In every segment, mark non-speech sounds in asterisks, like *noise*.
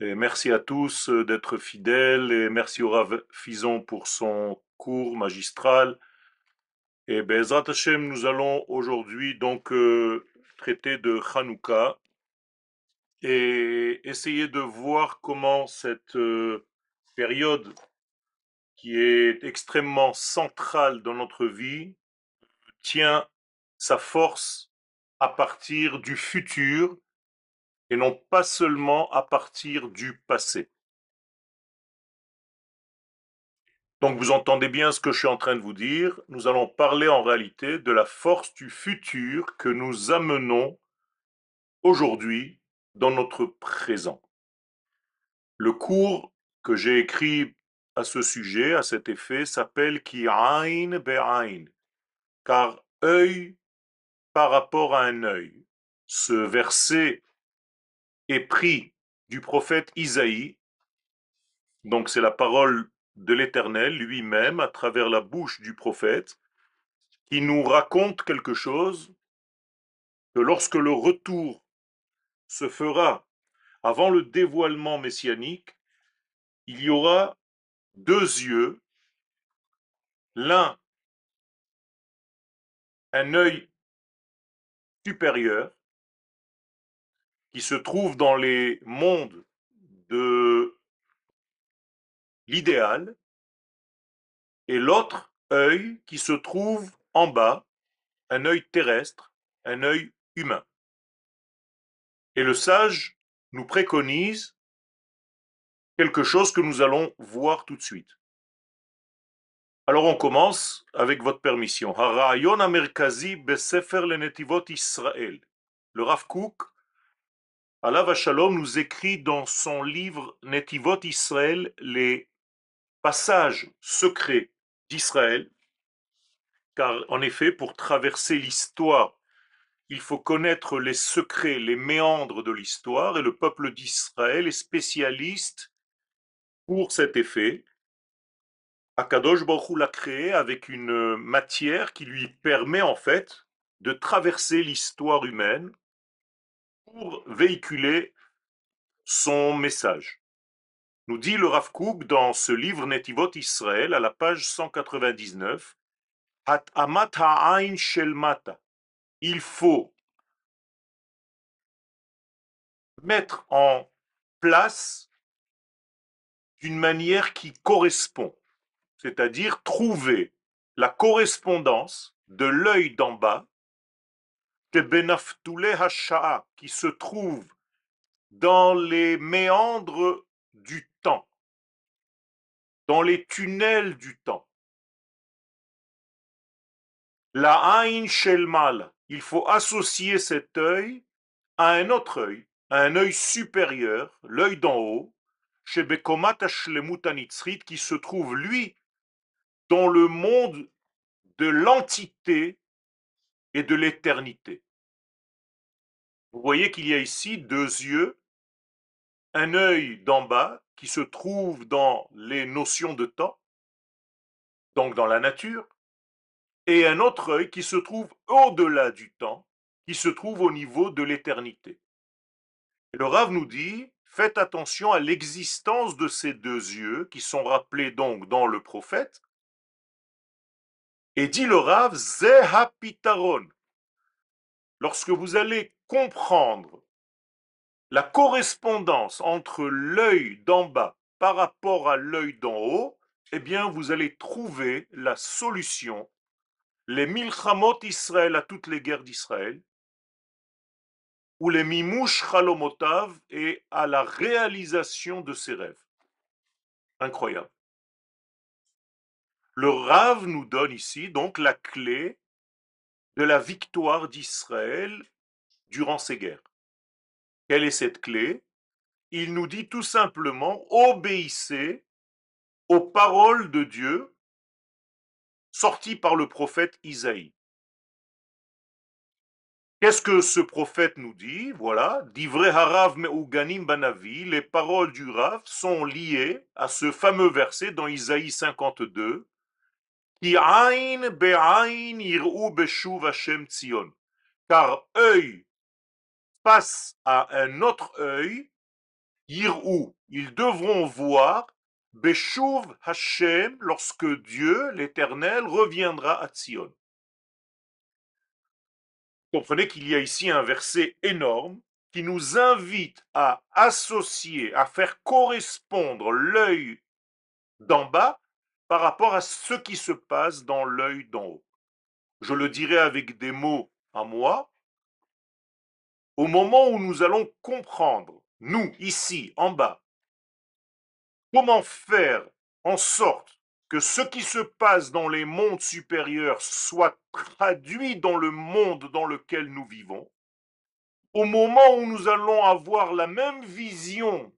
merci à tous euh, d'être fidèles et merci au Rav Fison pour son cours magistral. Et Bezrat Hashem, nous allons aujourd'hui donc euh, traiter de Hanouka et essayer de voir comment cette euh, période qui est extrêmement centrale dans notre vie tient sa force à partir du futur et non pas seulement à partir du passé. Donc vous entendez bien ce que je suis en train de vous dire. Nous allons parler en réalité de la force du futur que nous amenons aujourd'hui dans notre présent. Le cours que j'ai écrit à ce sujet, à cet effet, s'appelle Ki Ain Be'ain, car œil par rapport à un œil. Ce verset est pris du prophète Isaïe, donc c'est la parole de l'Éternel lui-même à travers la bouche du prophète, qui nous raconte quelque chose que lorsque le retour se fera avant le dévoilement messianique, il y aura deux yeux, l'un un œil supérieur qui se trouve dans les mondes de l'idéal et l'autre œil qui se trouve en bas, un œil terrestre, un œil humain. Et le sage nous préconise quelque chose que nous allons voir tout de suite. Alors on commence avec votre permission. Le Rav Kook, Allah Shalom, nous écrit dans son livre Netivot Israël les passages secrets d'Israël, car en effet, pour traverser l'histoire, il faut connaître les secrets, les méandres de l'histoire, et le peuple d'Israël est spécialiste pour cet effet. Akadosh Baruch l'a créé avec une matière qui lui permet en fait de traverser l'histoire humaine pour véhiculer son message. Nous dit le Rav Kook dans ce livre Netivot Israël à la page 199 Il faut mettre en place d'une manière qui correspond c'est-à-dire trouver la correspondance de l'œil d'en bas qui se trouve dans les méandres du temps, dans les tunnels du temps. La Ain Shelmal, il faut associer cet œil à un autre œil, à un œil supérieur, l'œil d'en haut, chez Bekomat qui se trouve, lui, dans le monde de l'entité et de l'éternité. Vous voyez qu'il y a ici deux yeux, un œil d'en bas qui se trouve dans les notions de temps, donc dans la nature, et un autre œil qui se trouve au-delà du temps, qui se trouve au niveau de l'éternité. Le Rav nous dit, faites attention à l'existence de ces deux yeux qui sont rappelés donc dans le prophète, et dit le Rav, Zehapitaron. Lorsque vous allez comprendre la correspondance entre l'œil d'en bas par rapport à l'œil d'en haut, eh bien, vous allez trouver la solution, les milchamot Israël à toutes les guerres d'Israël, ou les mimouch chalomotav et à la réalisation de ses rêves. Incroyable. Le Rav nous donne ici donc la clé de la victoire d'Israël durant ces guerres. Quelle est cette clé? Il nous dit tout simplement obéissez aux paroles de Dieu sorties par le prophète Isaïe. Qu'est-ce que ce prophète nous dit? Voilà, d'Ivre Harav Meuganim Banavi, les paroles du Rav sont liées à ce fameux verset dans Isaïe 52 car car œil face à un autre œil, où ils devront voir Beshuv Hashem lorsque Dieu, l'Éternel, reviendra à Tzion. Comprenez qu'il y a ici un verset énorme qui nous invite à associer, à faire correspondre l'œil d'en bas par rapport à ce qui se passe dans l'œil d'en haut. Je le dirai avec des mots à moi. Au moment où nous allons comprendre, nous, ici, en bas, comment faire en sorte que ce qui se passe dans les mondes supérieurs soit traduit dans le monde dans lequel nous vivons, au moment où nous allons avoir la même vision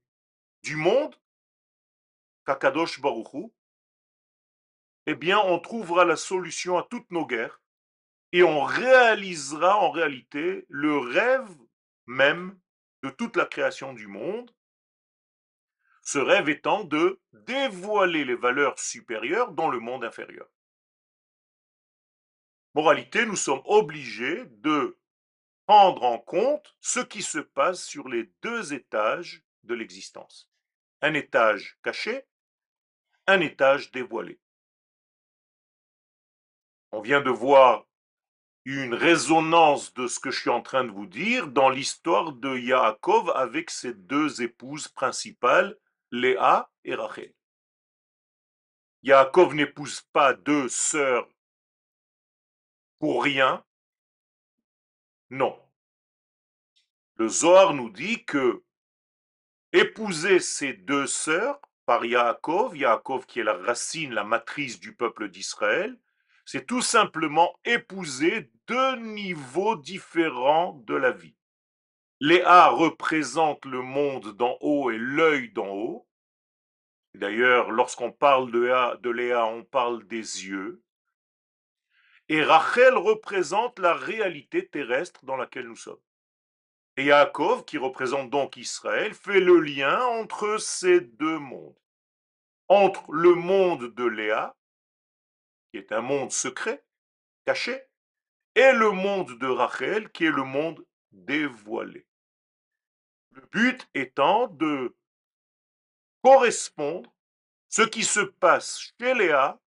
du monde, Kakadosh Baruchou, eh bien, on trouvera la solution à toutes nos guerres et on réalisera en réalité le rêve même de toute la création du monde. Ce rêve étant de dévoiler les valeurs supérieures dans le monde inférieur. Moralité, nous sommes obligés de prendre en compte ce qui se passe sur les deux étages de l'existence. Un étage caché, un étage dévoilé. On vient de voir une résonance de ce que je suis en train de vous dire dans l'histoire de Yaakov avec ses deux épouses principales, Léa et Rachel. Yaakov n'épouse pas deux sœurs pour rien, non. Le Zohar nous dit que épouser ces deux sœurs par Yaakov, Yaakov qui est la racine, la matrice du peuple d'Israël, c'est tout simplement épouser deux niveaux différents de la vie. Léa représente le monde d'en haut et l'œil d'en haut. D'ailleurs, lorsqu'on parle de Léa, on parle des yeux. Et Rachel représente la réalité terrestre dans laquelle nous sommes. Et Yaakov, qui représente donc Israël, fait le lien entre ces deux mondes. Entre le monde de Léa, qui est un monde secret, caché, et le monde de Rachel, qui est le monde dévoilé. Le but étant de correspondre ce qui se passe chez Léa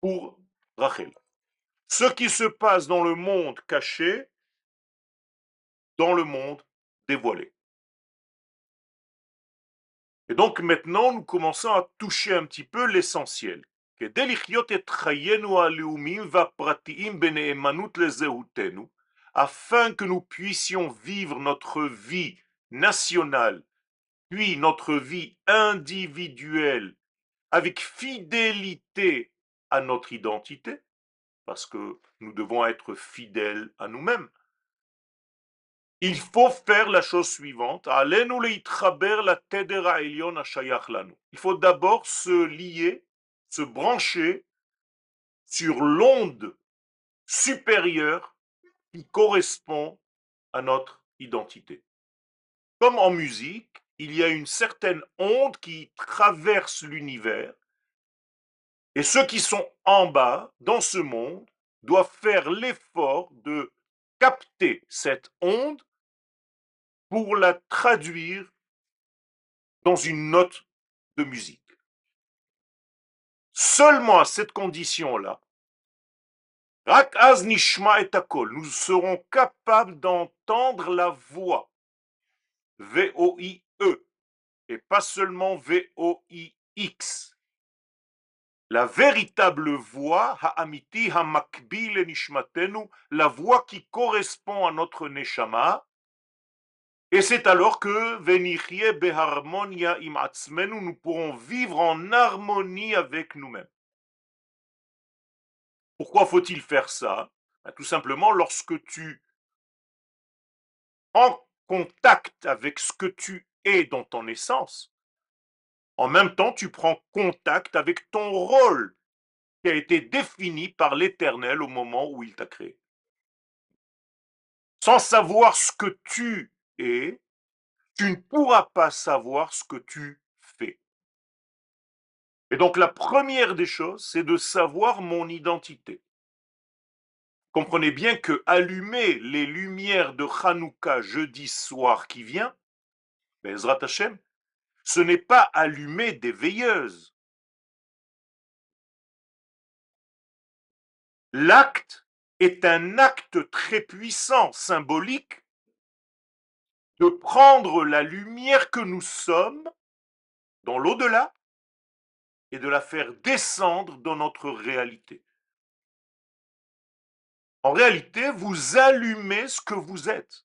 pour Rachel. Ce qui se passe dans le monde caché, dans le monde dévoilé. Et donc maintenant, nous commençons à toucher un petit peu l'essentiel. Afin que nous puissions vivre notre vie nationale, puis notre vie individuelle, avec fidélité à notre identité, parce que nous devons être fidèles à nous-mêmes. Il faut faire la chose suivante. Il faut d'abord se lier, se brancher sur l'onde supérieure qui correspond à notre identité. Comme en musique, il y a une certaine onde qui traverse l'univers et ceux qui sont en bas, dans ce monde, doivent faire l'effort de capter cette onde pour la traduire dans une note de musique. Seulement à cette condition-là, nous serons capables d'entendre la voix. V-O-I-E et pas seulement V-O-I-X la véritable voix, ha'amiti ha'makbil nishmatenu, la voix qui correspond à notre neshama. Et c'est alors que venichie beharmonia im nous pourrons vivre en harmonie avec nous-mêmes. Pourquoi faut-il faire ça? Ben, Tout simplement lorsque tu en contact avec ce que tu es dans ton essence, en même temps, tu prends contact avec ton rôle qui a été défini par l'Éternel au moment où il t'a créé. Sans savoir ce que tu es, tu ne pourras pas savoir ce que tu fais. Et donc la première des choses, c'est de savoir mon identité. Comprenez bien que allumer les lumières de Hanouka jeudi soir qui vient, Bezrat Hashem, ce n'est pas allumer des veilleuses. L'acte est un acte très puissant, symbolique, de prendre la lumière que nous sommes dans l'au-delà et de la faire descendre dans notre réalité. En réalité, vous allumez ce que vous êtes.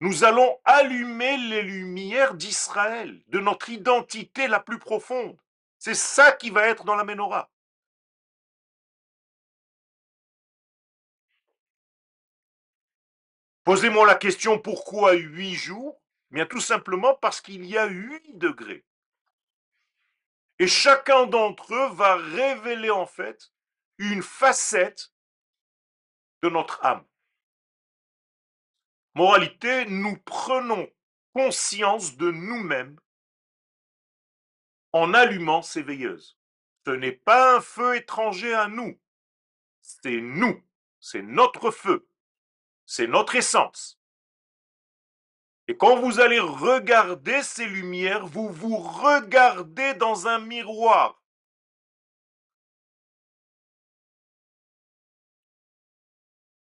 Nous allons allumer les lumières d'Israël, de notre identité la plus profonde. C'est ça qui va être dans la menorah. Posez-moi la question pourquoi huit jours? Bien tout simplement parce qu'il y a huit degrés. Et chacun d'entre eux va révéler en fait une facette de notre âme. Moralité, nous prenons conscience de nous-mêmes en allumant ces veilleuses. Ce n'est pas un feu étranger à nous, c'est nous, c'est notre feu, c'est notre essence. Et quand vous allez regarder ces lumières, vous vous regardez dans un miroir.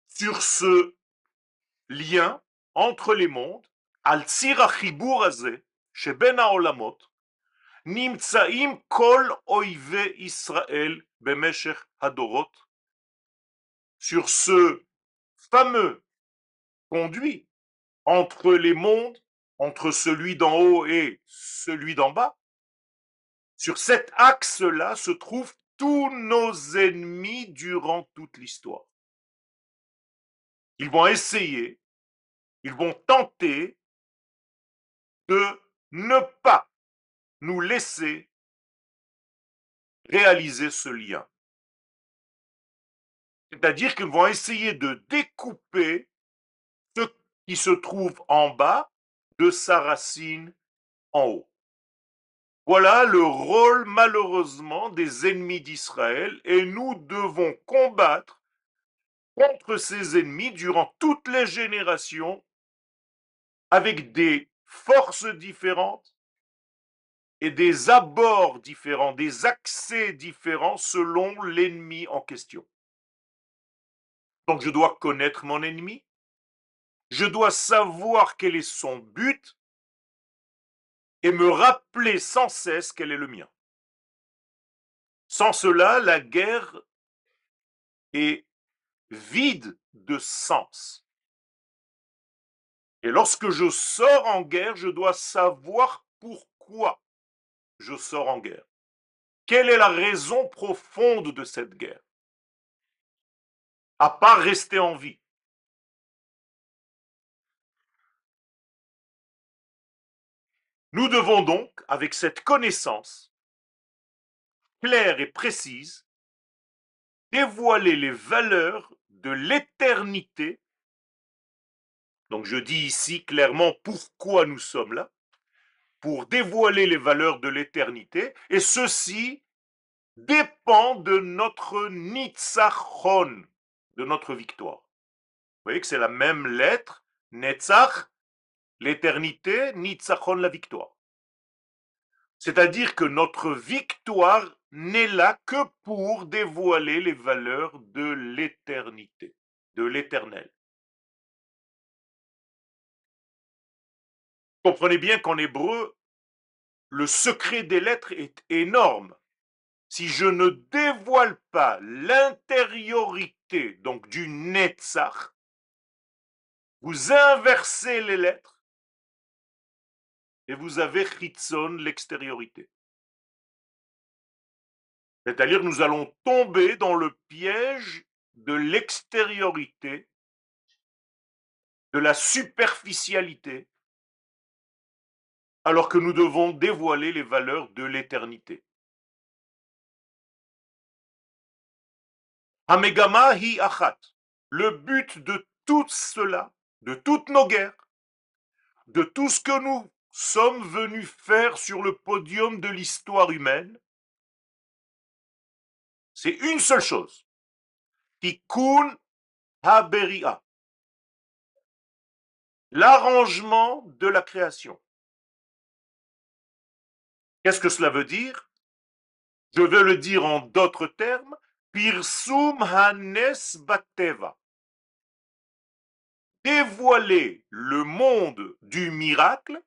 Sur ce lien entre les mondes, al chez Ben Olamot, nimtsaim kol oive Israël bemeshech hadorot, sur ce fameux conduit entre les mondes, entre celui d'en haut et celui d'en bas, sur cet axe-là se trouvent tous nos ennemis durant toute l'histoire. Ils vont essayer, ils vont tenter de ne pas nous laisser réaliser ce lien. C'est-à-dire qu'ils vont essayer de découper se trouve en bas de sa racine en haut. Voilà le rôle malheureusement des ennemis d'Israël et nous devons combattre contre ces ennemis durant toutes les générations avec des forces différentes et des abords différents, des accès différents selon l'ennemi en question. Donc je dois connaître mon ennemi, je dois savoir quel est son but et me rappeler sans cesse quel est le mien. Sans cela, la guerre est vide de sens. Et lorsque je sors en guerre, je dois savoir pourquoi je sors en guerre. Quelle est la raison profonde de cette guerre? À part rester en vie. Nous devons donc, avec cette connaissance claire et précise, dévoiler les valeurs de l'éternité. Donc je dis ici clairement pourquoi nous sommes là, pour dévoiler les valeurs de l'éternité, et ceci dépend de notre nitzachon, de notre victoire. Vous voyez que c'est la même lettre, netzach, l'éternité, nitzachon, la victoire. C'est-à-dire que notre victoire n'est là que pour dévoiler les valeurs de l'éternité, de l'éternel. Comprenez bien qu'en hébreu, le secret des lettres est énorme. Si je ne dévoile pas l'intériorité donc du Netzach, vous inversez les lettres et vous avez Chitzon, l'extériorité. C'est-à-dire nous allons tomber dans le piège de l'extériorité, de la superficialité, alors que nous devons dévoiler les valeurs de l'éternité. Amegama hi achat. Le but de tout cela, de toutes nos guerres, de tout ce que nous sommes venus faire sur le podium de l'histoire humaine, c'est une seule chose. Tikkun Haberia. L'arrangement de la création. Qu'est-ce que cela veut dire? Je veux le dire en d'autres termes. Pirsum Hanes Bateva. Dévoiler le monde du miracle,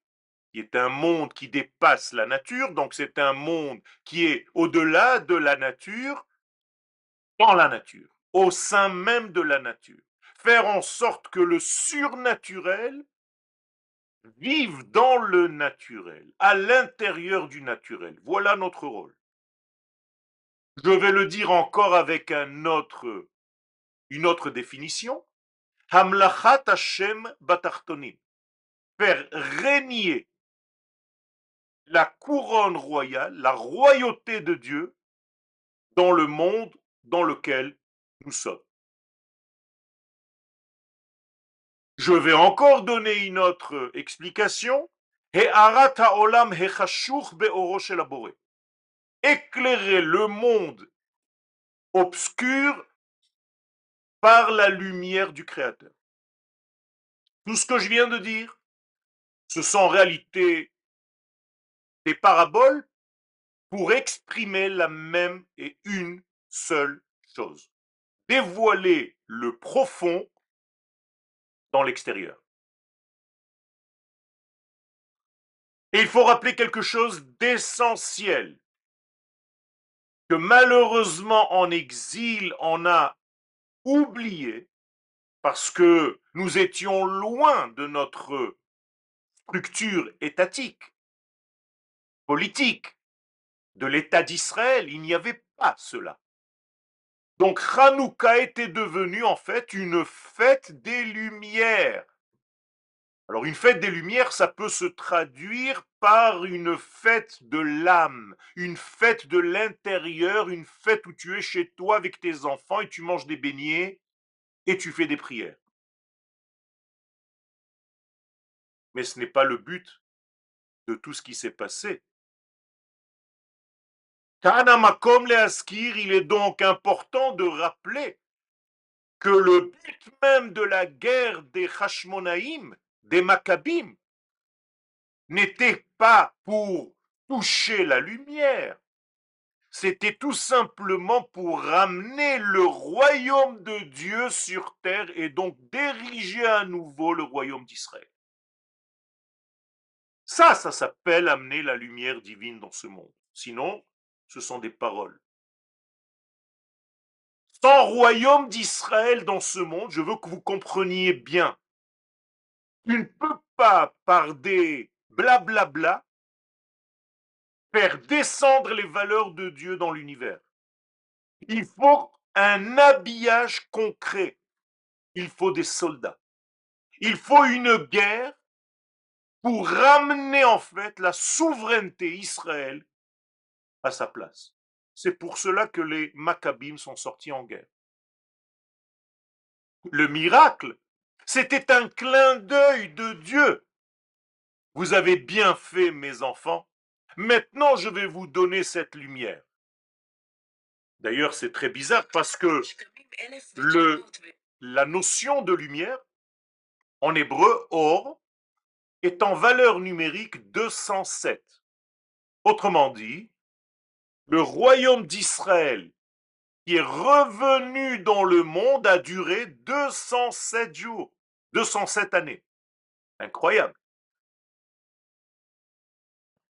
qui est un monde qui dépasse la nature, donc c'est un monde qui est au-delà de la nature, dans la nature, au sein même de la nature. Faire en sorte que le surnaturel vive dans le naturel, à l'intérieur du naturel. Voilà notre rôle. Je vais le dire encore avec une autre définition. Hamlachat Hashem batartonim. Faire régner la couronne royale, la royauté de Dieu dans le monde dans lequel nous sommes. Je vais encore donner une autre explication. Éclairer le monde obscur par la lumière du Créateur. Tout ce que je viens de dire, ce sont en réalité des paraboles pour exprimer la même et une seule chose. Dévoiler le profond dans l'extérieur. Et il faut rappeler quelque chose d'essentiel, que malheureusement en exil on a oublié, parce que nous étions loin de notre structure étatique, politique, de l'État d'Israël, il n'y avait pas cela. Donc Hanouka était devenu en fait une fête des Lumières. Alors une fête des Lumières, ça peut se traduire par une fête de l'âme, une fête de l'intérieur, une fête où tu es chez toi avec tes enfants et tu manges des beignets et tu fais des prières. Mais ce n'est pas le but de tout ce qui s'est passé. Kanamakom Leaskir, il est donc important de rappeler que le but même de la guerre des Hashmonaïm, des Maccabim, n'était pas pour toucher la lumière, c'était tout simplement pour ramener le royaume de Dieu sur terre et donc diriger à nouveau le royaume d'Israël. Ça, ça s'appelle amener la lumière divine dans ce monde. Sinon, ce sont des paroles. Sans royaume d'Israël dans ce monde, je veux que vous compreniez bien. Tu ne peux pas, par des blablabla, faire descendre les valeurs de Dieu dans l'univers. Il faut un habillage concret. Il faut des soldats. Il faut une guerre pour ramener en fait la souveraineté Israël à sa place. C'est pour cela que les Maccabim sont sortis en guerre. Le miracle, c'était un clin d'œil de Dieu. Vous avez bien fait, mes enfants. Maintenant, je vais vous donner cette lumière. D'ailleurs, c'est très bizarre parce que le, la notion de lumière, en hébreu, or, est en valeur numérique 207. Autrement dit, le royaume d'Israël qui est revenu dans le monde a duré 207 jours, 207 années. Incroyable.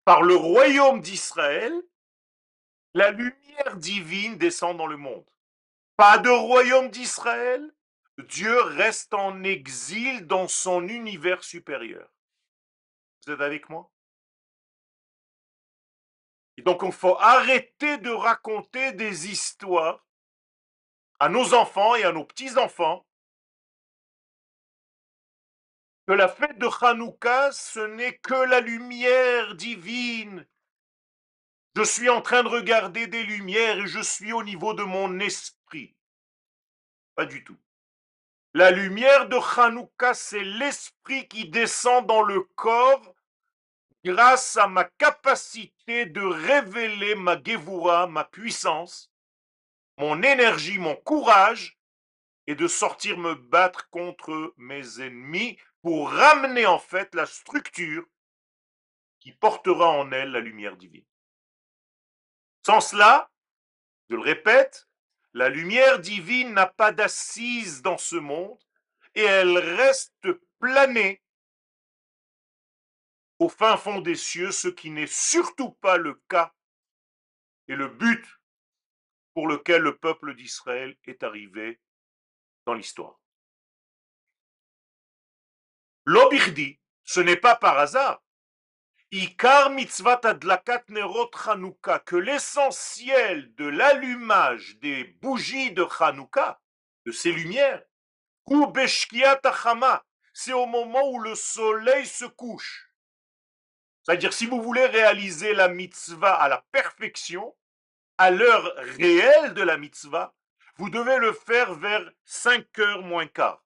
Par le royaume d'Israël, la lumière divine descend dans le monde. Pas de royaume d'Israël, Dieu reste en exil dans son univers supérieur. Vous êtes avec moi? Donc, il faut arrêter de raconter des histoires à nos enfants et à nos petits-enfants que la fête de Hanouka, ce n'est que la lumière divine. Je suis en train de regarder des lumières et je suis au niveau de mon esprit. Pas du tout. La lumière de Hanouka, c'est l'esprit qui descend dans le corps grâce à ma capacité de révéler ma Gevura, ma puissance, mon énergie, mon courage et de sortir me battre contre mes ennemis pour ramener en fait la structure qui portera en elle la lumière divine. Sans cela, je le répète, la lumière divine n'a pas d'assise dans ce monde et elle reste planée au fin fond des cieux, ce qui n'est surtout pas le cas et le but pour lequel le peuple d'Israël est arrivé dans l'histoire. L'obirdi, ce n'est pas par hasard. Ikar mitzvat adlakat nerot Chanukah, que l'essentiel de l'allumage des bougies de Chanukah, de ces lumières, c'est au moment où le soleil se couche. C'est-à-dire, si vous voulez réaliser la mitzvah à la perfection, à l'heure réelle de la mitzvah, vous devez le faire vers 5 heures moins quart.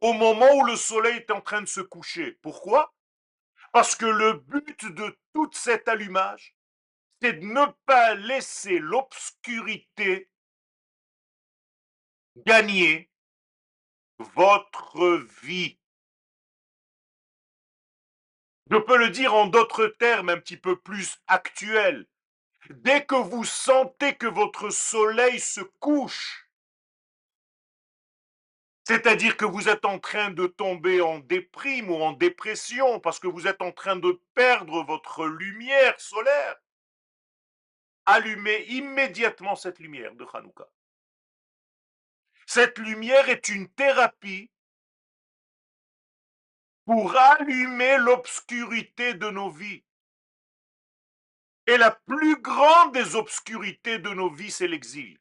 Au moment où le soleil est en train de se coucher. Pourquoi? Parce que le but de tout cet allumage, c'est de ne pas laisser l'obscurité gagner votre vie. Je peux le dire en d'autres termes un petit peu plus actuels. Dès que vous sentez que votre soleil se couche, c'est-à-dire que vous êtes en train de tomber en déprime ou en dépression parce que vous êtes en train de perdre votre lumière solaire, allumez immédiatement cette lumière de Hanouka. Cette lumière est une thérapie pour allumer l'obscurité de nos vies. Et la plus grande des obscurités de nos vies, c'est l'exil.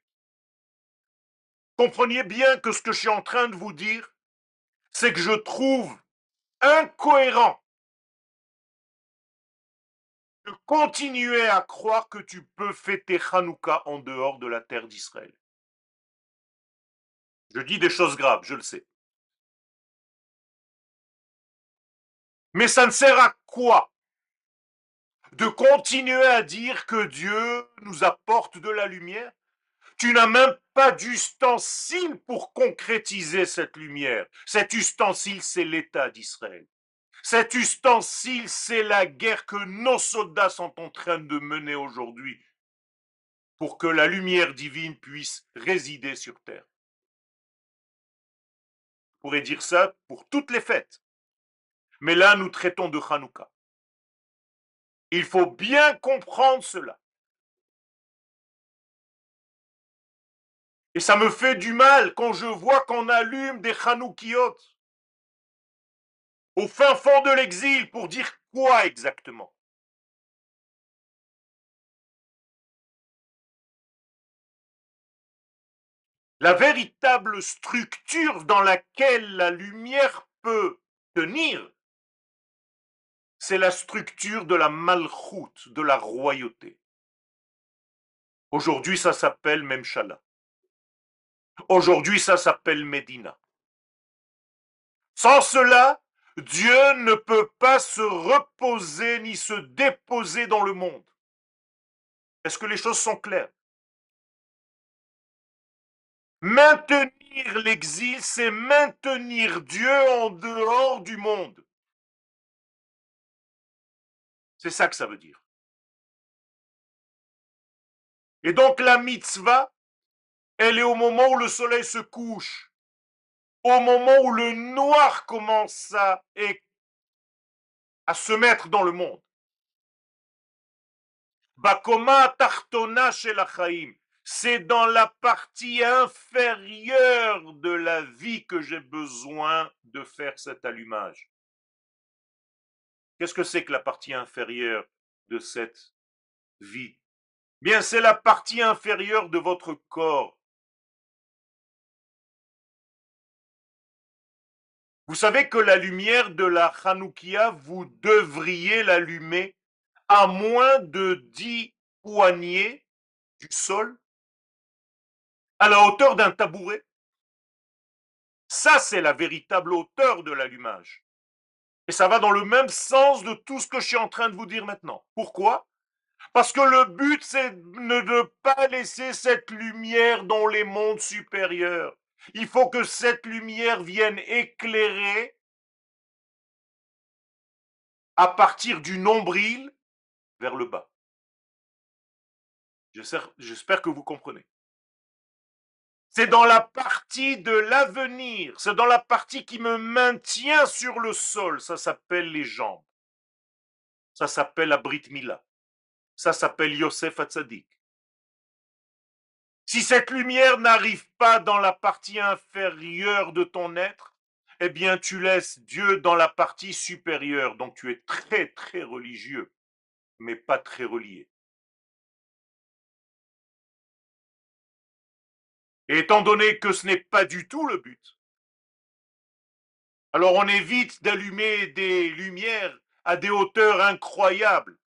Comprenez bien que ce que je suis en train de vous dire, c'est que je trouve incohérent de continuer à croire que tu peux fêter Hanouka en dehors de la terre d'Israël. Je dis des choses graves, je le sais. Mais ça ne sert à quoi de continuer à dire que Dieu nous apporte de la lumière? Tu n'as même pas d'ustensile pour concrétiser cette lumière. Cet ustensile, c'est l'État d'Israël. Cet ustensile, c'est la guerre que nos soldats sont en train de mener aujourd'hui pour que la lumière divine puisse résider sur terre pourrait dire ça pour toutes les fêtes. Mais là, nous traitons de Hanouka. Il faut bien comprendre cela. Et ça me fait du mal quand je vois qu'on allume des Hanoukiot au fin fond de l'exil pour dire quoi exactement? La véritable structure dans laquelle la lumière peut tenir, c'est la structure de la malchoute, de la royauté. Aujourd'hui, ça s'appelle Memshala. Aujourd'hui, ça s'appelle Médina. Sans cela, Dieu ne peut pas se reposer ni se déposer dans le monde. Est-ce que les choses sont claires? Maintenir l'exil, c'est maintenir Dieu en dehors du monde. C'est ça que ça veut dire. Et donc la mitzvah, elle est au moment où le soleil se couche, au moment où le noir commence à, se mettre dans le monde. Bakoma tartona la c'est dans la partie inférieure de la vie que j'ai besoin de faire cet allumage. Qu'est-ce que c'est que la partie inférieure de cette vie? Bien, c'est la partie inférieure de votre corps. Vous savez que la lumière de la Hanoukia, vous devriez l'allumer à moins de dix poignées du sol à la hauteur d'un tabouret. Ça, c'est la véritable hauteur de l'allumage. Et ça va dans le même sens de tout ce que je suis en train de vous dire maintenant. Pourquoi? Parce que le but, c'est de ne pas laisser cette lumière dans les mondes supérieurs. Il faut que cette lumière vienne éclairer à partir du nombril vers le bas. J'espère que vous comprenez. C'est dans la partie de l'avenir, c'est dans la partie qui me maintient sur le sol. Ça s'appelle les jambes. Ça s'appelle la Brit Mila. Ça s'appelle Yosef Hatzadik. Si cette lumière n'arrive pas dans la partie inférieure de ton être, eh bien tu laisses Dieu dans la partie supérieure. Donc tu es très très religieux, mais pas très relié. Étant donné que ce n'est pas du tout le but, alors on évite d'allumer des lumières à des hauteurs incroyables.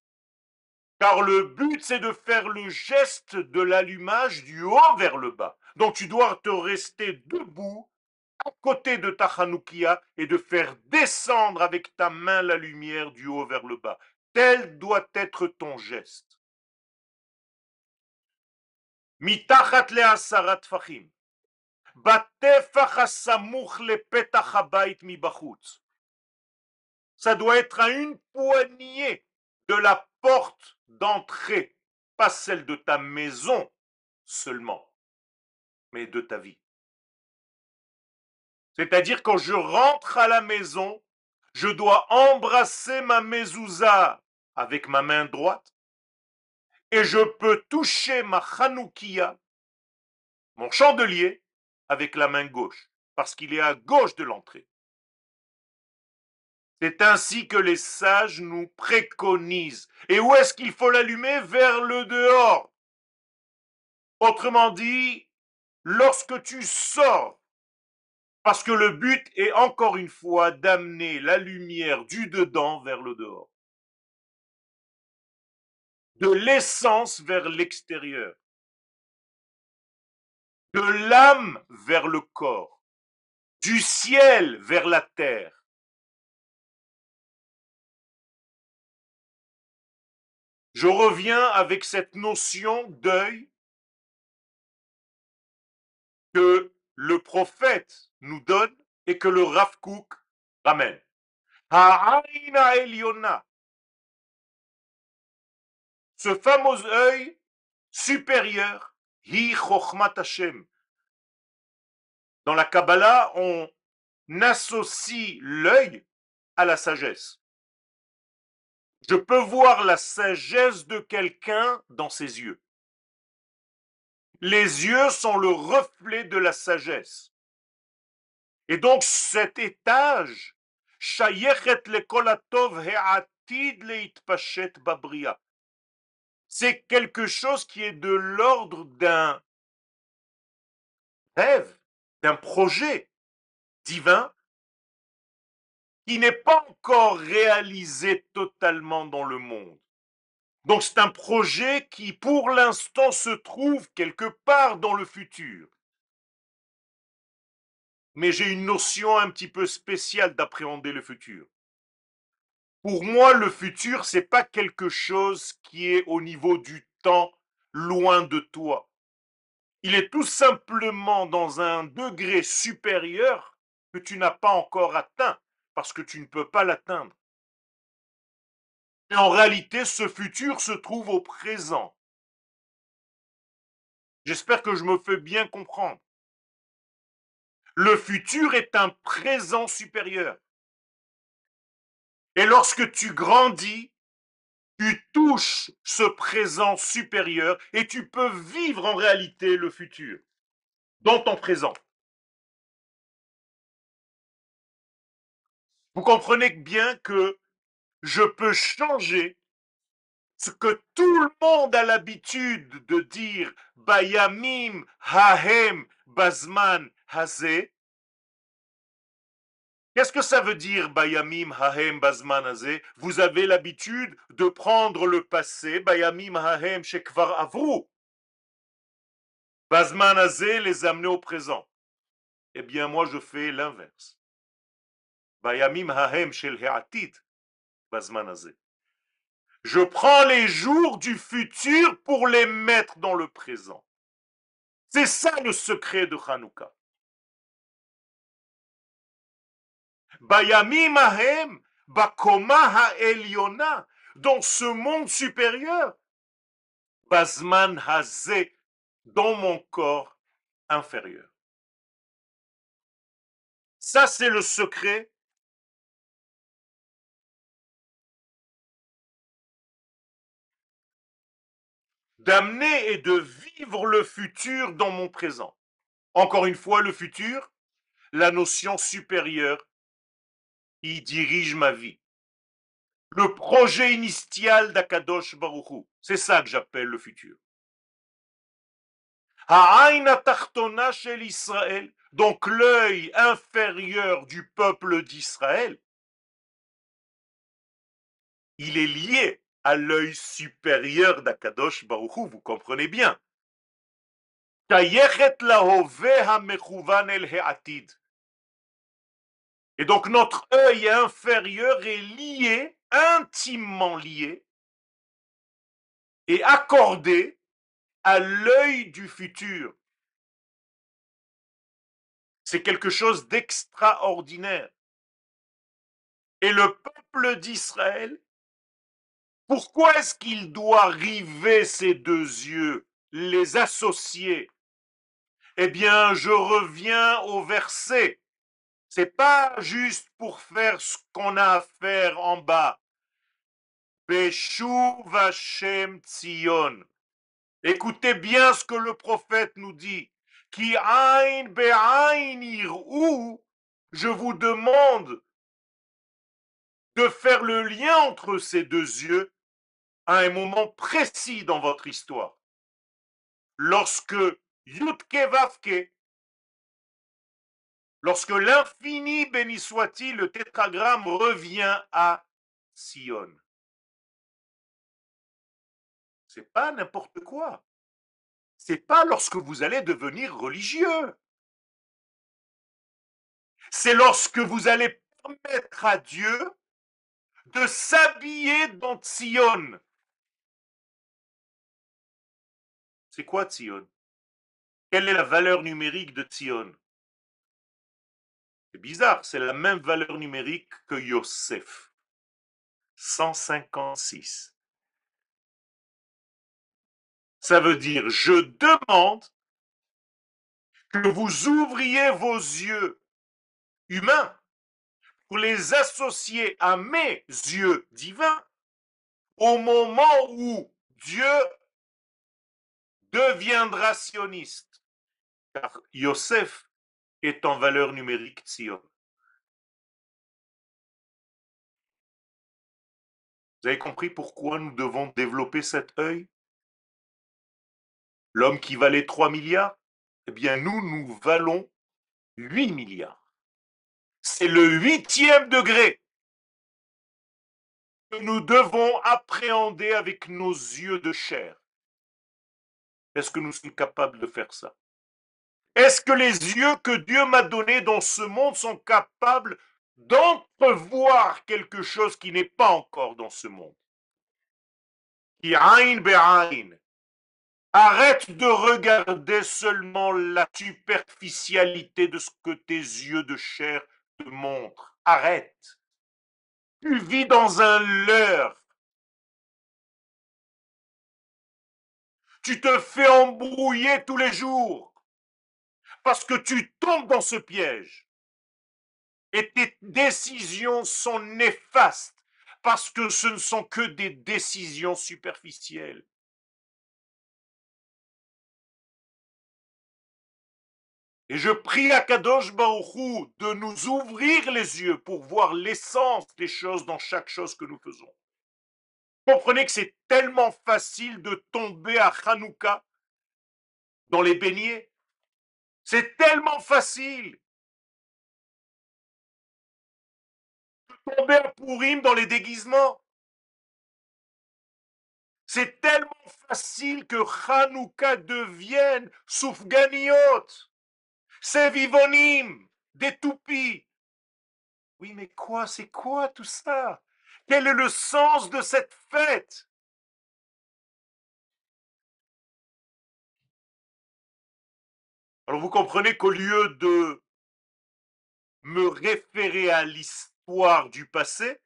Car le but, c'est de faire le geste de l'allumage du haut vers le bas. Donc tu dois te rester debout à côté de ta Hanoukia et de faire descendre avec ta main la lumière du haut vers le bas. Tel doit être ton geste. מתחת לעשרה טפחים, בטפח הסמוך לפתח הבית מבחוץ. Ça doit être à une poignée de la porte d'entrée, pas celle de ta maison seulement, mais de ta vie. C'est-à-dire quand je rentre à la maison, je dois embrasser ma mezouza avec ma main droite et je peux toucher ma chanoukia, mon chandelier, avec la main gauche, parce qu'il est à gauche de l'entrée. C'est ainsi que les sages nous préconisent. Et où est-ce qu'il faut l'allumer? Vers le dehors. Autrement dit, lorsque tu sors, parce que le but est encore une fois d'amener la lumière du dedans vers le dehors de l'essence vers l'extérieur, de l'âme vers le corps, du ciel vers la terre. Je reviens avec cette notion d'œil que le prophète nous donne et que le Rav ramène. Ha'aina Eliona, ce fameux œil supérieur, Hi Hashem. Dans la Kabbalah, on associe l'œil à la sagesse. Je peux voir la sagesse de quelqu'un dans ses yeux. Les yeux sont le reflet de la sagesse. Et donc cet étage, le kolatov babria c'est quelque chose qui est de l'ordre d'un rêve, d'un projet divin qui n'est pas encore réalisé totalement dans le monde. Donc c'est un projet qui pour l'instant se trouve quelque part dans le futur. Mais j'ai une notion un petit peu spéciale d'appréhender le futur. Pour moi, le futur, c'est pas quelque chose qui est au niveau du temps loin de toi. Il est tout simplement dans un degré supérieur que tu n'as pas encore atteint parce que tu ne peux pas l'atteindre. Et en réalité, ce futur se trouve au présent. J'espère que je me fais bien comprendre. Le futur est un présent supérieur. Et lorsque tu grandis, tu touches ce présent supérieur et tu peux vivre en réalité le futur dans ton présent. Vous comprenez bien que je peux changer ce que tout le monde a l'habitude de dire Bayamim Hahem Bazman Hazé Qu'est-ce que ça veut dire Bayamim Hahem Bazmanazé Vous avez l'habitude de prendre le passé, Bayamim Hahem Shekvar Avru. Bazmanazé les amener au présent. Eh bien, moi, je fais l'inverse. Bayamim Hahem Shel Heatit Bazmanazé. Je prends les jours du futur pour les mettre dans le présent. C'est ça le secret de Hanouka. Bayamim ahem, bakoma ha'eliona, dans ce monde supérieur. Bazman hazé, dans mon corps inférieur. Ça, c'est le secret d'amener et de vivre le futur dans mon présent. Encore une fois, le futur, la notion supérieure, il dirige ma vie. Le projet initial d'Akadosh Baruchou, c'est ça que j'appelle le futur. donc l'œil inférieur du peuple d'Israël, il est lié à l'œil supérieur d'Akadosh Baruchou, vous comprenez bien. Et donc notre œil inférieur est lié, intimement lié, et accordé à l'œil du futur. C'est quelque chose d'extraordinaire. Et le peuple d'Israël, pourquoi est-ce qu'il doit river ses deux yeux, les associer? Eh bien, je reviens au verset. C'est pas juste pour faire ce qu'on a à faire en bas. Beshuv Hashem Tzion. Écoutez bien ce que le prophète nous dit. Qui je vous demande de faire le lien entre ces deux yeux à un moment précis dans votre histoire. Lorsque Vavke, lorsque l'infini béni soit-il, le tétragramme revient à Sion. C'est pas n'importe quoi c'est pas lorsque vous allez devenir religieux. C'est lorsque vous allez permettre à Dieu de s'habiller dans Tzion. C'est quoi Tzion Quelle est la valeur numérique de Tzion C'est bizarre, c'est la même valeur numérique que Yosef. 156. Ça veut dire, je demande que vous ouvriez vos yeux humains pour les associer à mes yeux divins au moment où Dieu deviendra sioniste. Car Yosef est en valeur numérique Sion. Vous avez compris pourquoi nous devons développer cet œil? L'homme qui valait 3 milliards, eh bien nous, nous valons 8 milliards. C'est le huitième degré que nous devons appréhender avec nos yeux de chair. Est-ce que nous sommes capables de faire ça? Est-ce que les yeux que Dieu m'a donnés dans ce monde sont capables d'entrevoir quelque chose qui n'est pas encore dans ce monde? Arrête de regarder seulement la superficialité de ce que tes yeux de chair te montrent. Arrête. Tu vis dans un leurre. Tu te fais embrouiller tous les jours parce que tu tombes dans ce piège. Et tes décisions sont néfastes parce que ce ne sont que des décisions superficielles. Et je prie à Kadosh de nous ouvrir les yeux pour voir l'essence des choses dans chaque chose que nous faisons. Comprenez que c'est tellement facile de tomber à Hanouka dans les beignets. C'est tellement facile. De tomber à Purim dans les déguisements. C'est tellement facile que Hanouka devienne Soufganiot. C'est vivonim, des toupies. Oui, mais quoi, c'est quoi tout ça? Quel est le sens de cette fête? Alors vous comprenez qu'au lieu de me référer à l'histoire du passé,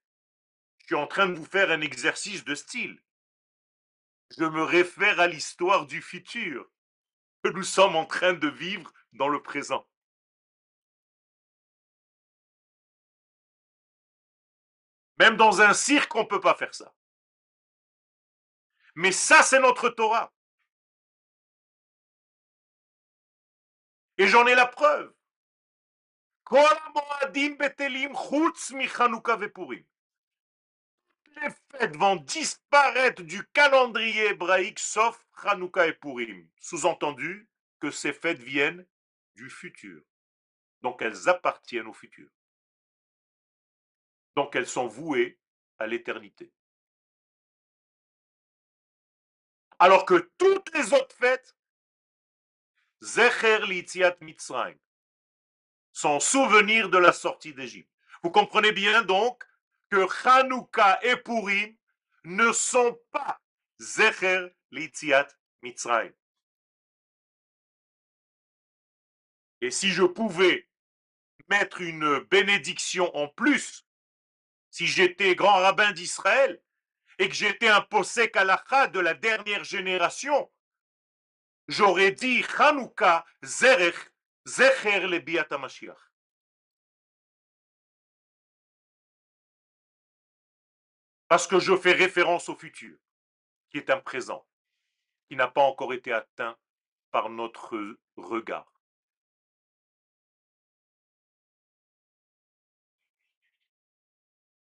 je suis en train de vous faire un exercice de style. Je me réfère à l'histoire du futur que nous sommes en train de vivre dans le présent. Même dans un cirque, on ne peut pas faire ça. Mais ça, c'est notre Torah. Et j'en ai la preuve. Les fêtes vont disparaître du calendrier hébraïque sauf Hanouka et Purim. Sous-entendu que ces fêtes viennent du futur. Donc elles appartiennent au futur. Donc elles sont vouées à l'éternité. Alors que toutes les autres fêtes, Zecher Litziat Mitzrayim, sont souvenirs de la sortie d'Égypte. Vous comprenez bien donc que Hanouka et Purim ne sont pas Zecher Litziat Mitzrayim. Et si je pouvais mettre une bénédiction en plus si j'étais grand rabbin d'Israël et que j'étais un posek halakha de la dernière génération, j'aurais dit Hanouka Zerech Zecher le Mashiach. Parce que je fais référence au futur, qui est un présent, qui n'a pas encore été atteint par notre regard.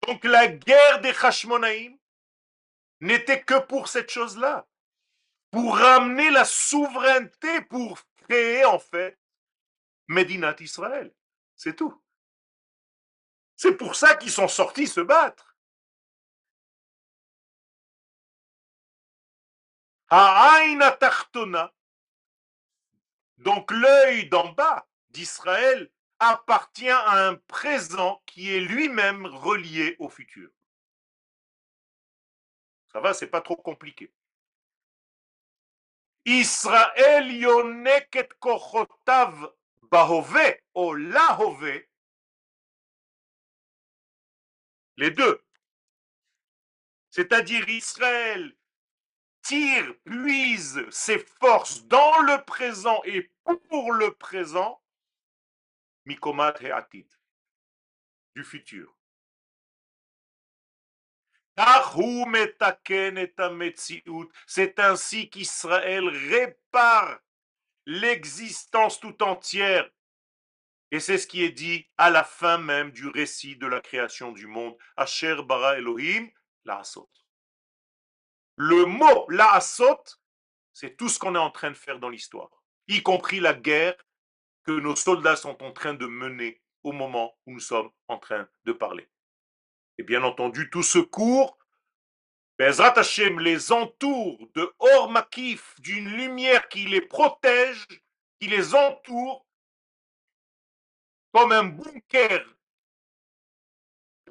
Donc la guerre des Hashmonaïm n'était que pour cette chose-là, pour ramener la souveraineté, pour créer en fait Médinat Israël. C'est tout. C'est pour ça qu'ils sont sortis se battre. Donc l'œil d'en bas d'Israël appartient à un présent qui est lui-même relié au futur. Ça va, c'est pas trop compliqué. Israël yoneket kochotav bahove ou lahove. Les deux. C'est-à-dire Israël tire, puise ses forces dans le présent et pour le présent Mikomat et du futur. C'est ainsi qu'Israël répare l'existence tout entière. Et c'est ce qui est dit à la fin même du récit de la création du monde. Asher bara Elohim, la Le mot la c'est tout ce qu'on est en train de faire dans l'histoire, y compris la guerre que nos soldats sont en train de mener au moment où nous sommes en train de parler. Et bien entendu, tout ce cours, Bezrat Hashem les entoure de hors makif, d'une lumière qui les protège, qui les entoure comme un bunker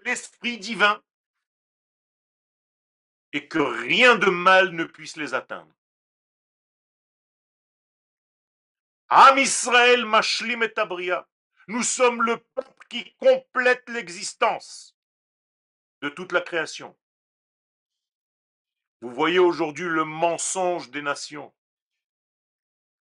l'esprit divin et que rien de mal ne puisse les atteindre. Am Israël mashlim et abria. Nous sommes le peuple qui complète l'existence de toute la création. Vous voyez aujourd'hui le mensonge des nations.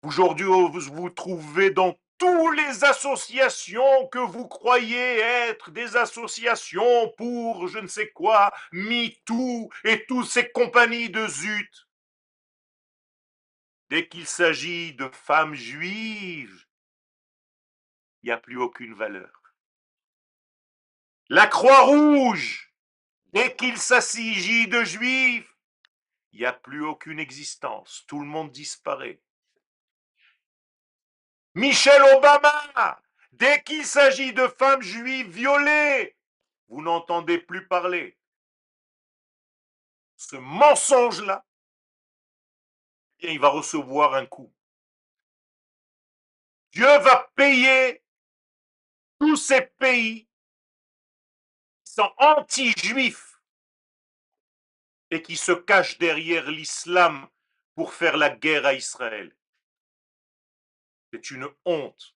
Aujourd'hui, vous vous trouvez dans toutes les associations que vous croyez être des associations pour je ne sais quoi, MeToo et toutes ces compagnies de zut. Dès qu'il s'agit de femmes juives, il n'y a plus aucune valeur. La Croix-Rouge, dès qu'il s'agit de juifs, il n'y a plus aucune existence. Tout le monde disparaît. Michel Obama, dès qu'il s'agit de femmes juives violées, vous n'entendez plus parler. Ce mensonge-là, il va recevoir un coup. Dieu va payer tous ces pays anti-juifs et qui se cache derrière l'islam pour faire la guerre à Israël. C'est une honte.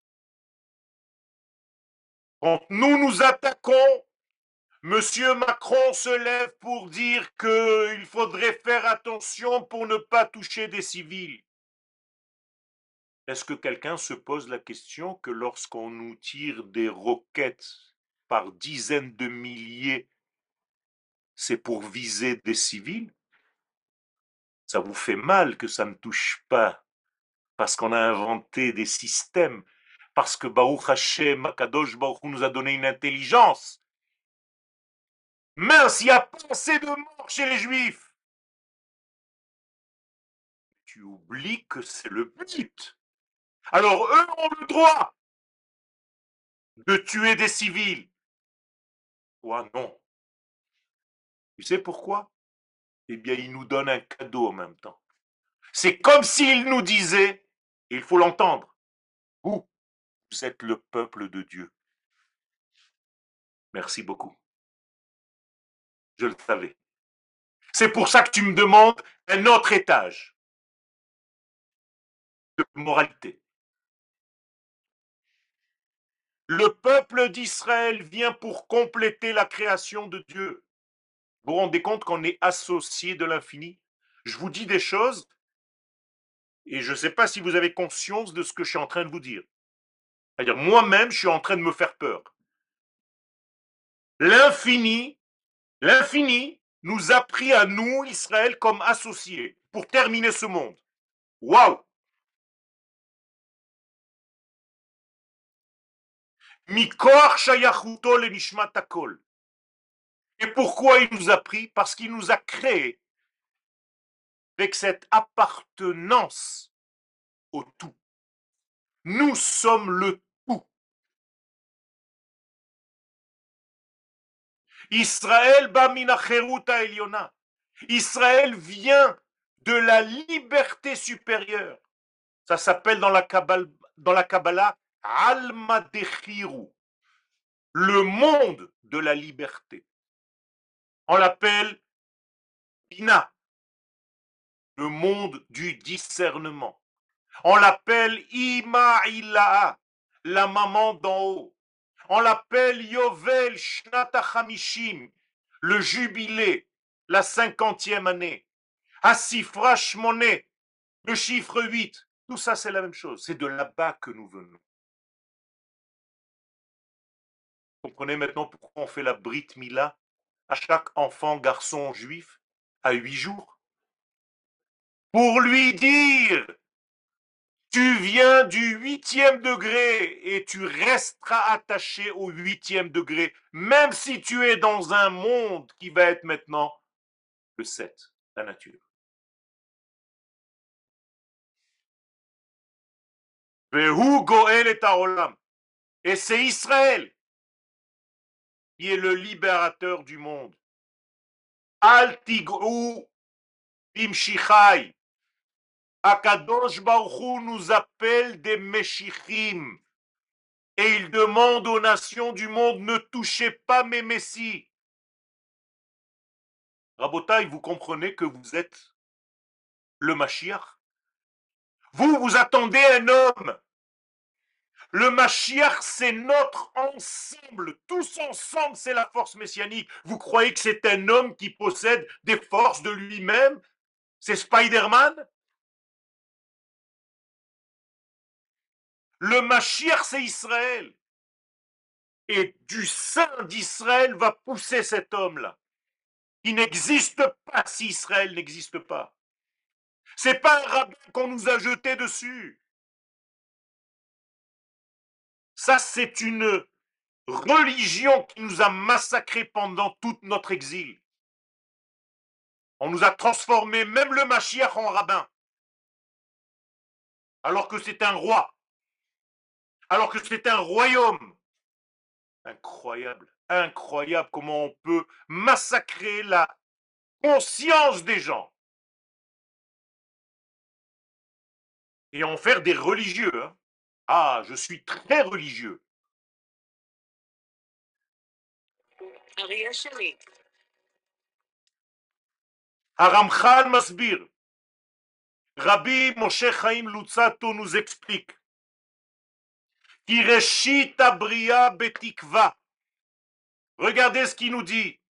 Quand nous nous attaquons, Monsieur Macron se lève pour dire qu'il faudrait faire attention pour ne pas toucher des civils. Est-ce que quelqu'un se pose la question que lorsqu'on nous tire des roquettes par dizaines de milliers, c'est pour viser des civils? Ça vous fait mal que ça ne touche pas, parce qu'on a inventé des systèmes, parce que Baruch Hashem, Makadosh Baruch nous a donné une intelligence? Mince, il y a assez de morts chez les juifs. Tu oublies que c'est le but. Alors eux ont le droit de tuer des civils. Non? Tu sais pourquoi? Eh bien, ils nous donnent un cadeau en même temps. C'est comme s'ils nous disaient, il faut l'entendre, vous, vous êtes le peuple de Dieu. Merci beaucoup. Je le savais. C'est pour ça que tu me demandes un autre étage de moralité. Le peuple d'Israël vient pour compléter la création de Dieu. Vous vous rendez compte qu'on est associé de l'infini? Je vous dis des choses et je ne sais pas si vous avez conscience de ce que je suis en train de vous dire. C'est-à-dire, moi-même, je suis en train de me faire peur. L'infini, l'infini nous a pris à nous, Israël, comme associés pour terminer ce monde. Waouh Mikor shayachuto le nishmatakol. Et pourquoi il nous a pris? Parce qu'il nous a créés avec cette appartenance au tout. Nous sommes le tout. Israël eliona. Israël vient de la liberté supérieure. Ça s'appelle dans la Kabbalah Alma le monde de la liberté. On l'appelle Ina, le monde du discernement. On l'appelle Ima'ila'a, la maman d'en haut. On l'appelle Yovel Shnata Hamishim, le jubilé, la cinquantième année. Asifra Shmoné, le chiffre 8. Tout ça, c'est la même chose. C'est de là-bas que nous venons. Comprenez maintenant pourquoi on fait la Brit Mila à chaque enfant garçon juif à huit jours? Pour lui dire tu viens du huitième degré et tu resteras attaché au huitième degré, même si tu es dans un monde qui va être maintenant le 7, la nature. Et c'est Israël qui est le libérateur du monde. Al tigru imshichai. Akadosh Baruch nous appelle des Meshichim. Et il demande aux nations du monde, ne touchez pas mes messies. Rabotaï, vous comprenez que vous êtes le Mashiach? Vous, vous attendez un homme le Mashiach, c'est notre ensemble. Tous ensemble, c'est la force messianique. Vous croyez que c'est un homme qui possède des forces de lui-même? C'est Spider-Man? Le Mashiach, c'est Israël. Et du sein d'Israël va pousser cet homme-là. Il n'existe pas si Israël n'existe pas. C'est pas un rabbin qu'on nous a jeté dessus. Ça, c'est une religion qui nous a massacrés pendant tout notre exil. On nous a transformé même le Mashiach en rabbin. Alors que c'est un roi. Alors que c'est un royaume. Incroyable, incroyable comment on peut massacrer la conscience des gens. Et en faire des religieux. Hein. Ah, je suis très religieux. Aramchal Masbir, Rabbi Moshe Chaim Lutzato nous explique Betikva. Regardez ce qu'il nous dit.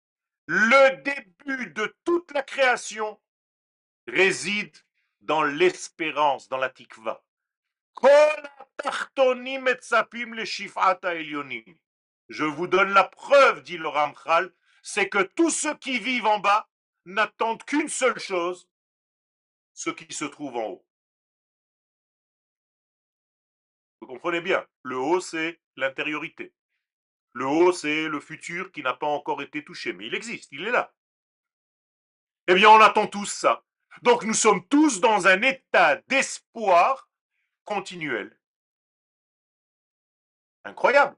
Le début de toute la création réside dans l'espérance, dans la tikva. Je vous donne la preuve, dit le Ramchal, c'est que tous ceux qui vivent en bas n'attendent qu'une seule chose, ce qui se trouve en haut. Vous comprenez bien, le haut c'est l'intériorité. Le haut c'est le futur qui n'a pas encore été touché, mais il existe, il est là. Eh bien, on attend tous ça. Donc nous sommes tous dans un état d'espoir continuel. Incroyable.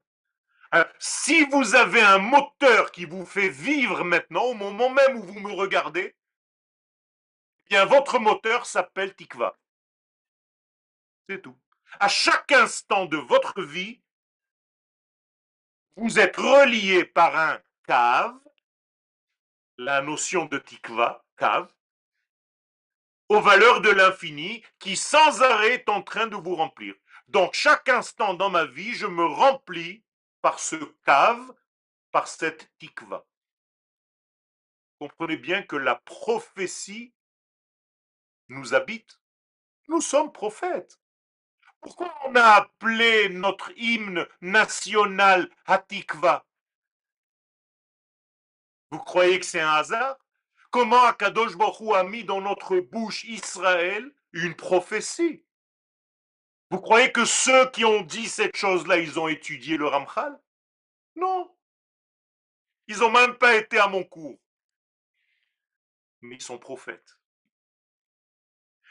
si vous avez un moteur qui vous fait vivre maintenant, au moment même où vous me regardez, eh bien votre moteur s'appelle Tikva. C'est tout. À chaque instant de votre vie, vous êtes relié par un cave, la notion de Tikva, cave, aux valeurs de l'infini qui sans arrêt est en train de vous remplir. Donc chaque instant dans ma vie, je me remplis par ce cave, par cette tikva. Comprenez bien que la prophétie nous habite. Nous sommes prophètes. Pourquoi on a appelé notre hymne national Hatikva Vous croyez que c'est un hasard? Comment Akadosh a mis dans notre bouche Israël une prophétie Vous croyez que ceux qui ont dit cette chose-là, ils ont étudié le Ramchal? Non. Ils n'ont même pas été à mon cours. Mais ils sont prophètes.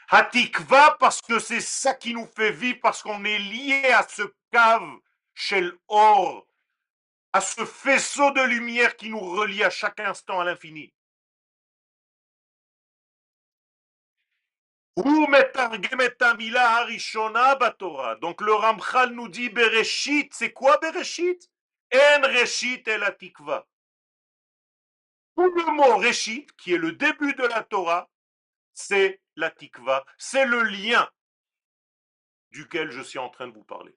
Hatikva parce que c'est ça qui nous fait vivre, parce qu'on est lié à ce cave chez Or, à ce faisceau de lumière qui nous relie à chaque instant à l'infini. Donc le Ramchal nous dit Bereshit, c'est quoi Bereshit? En Reshit et la Tikva. le mot Reshit, qui est le début de la Torah, c'est la Tikva, c'est le lien duquel je suis en train de vous parler.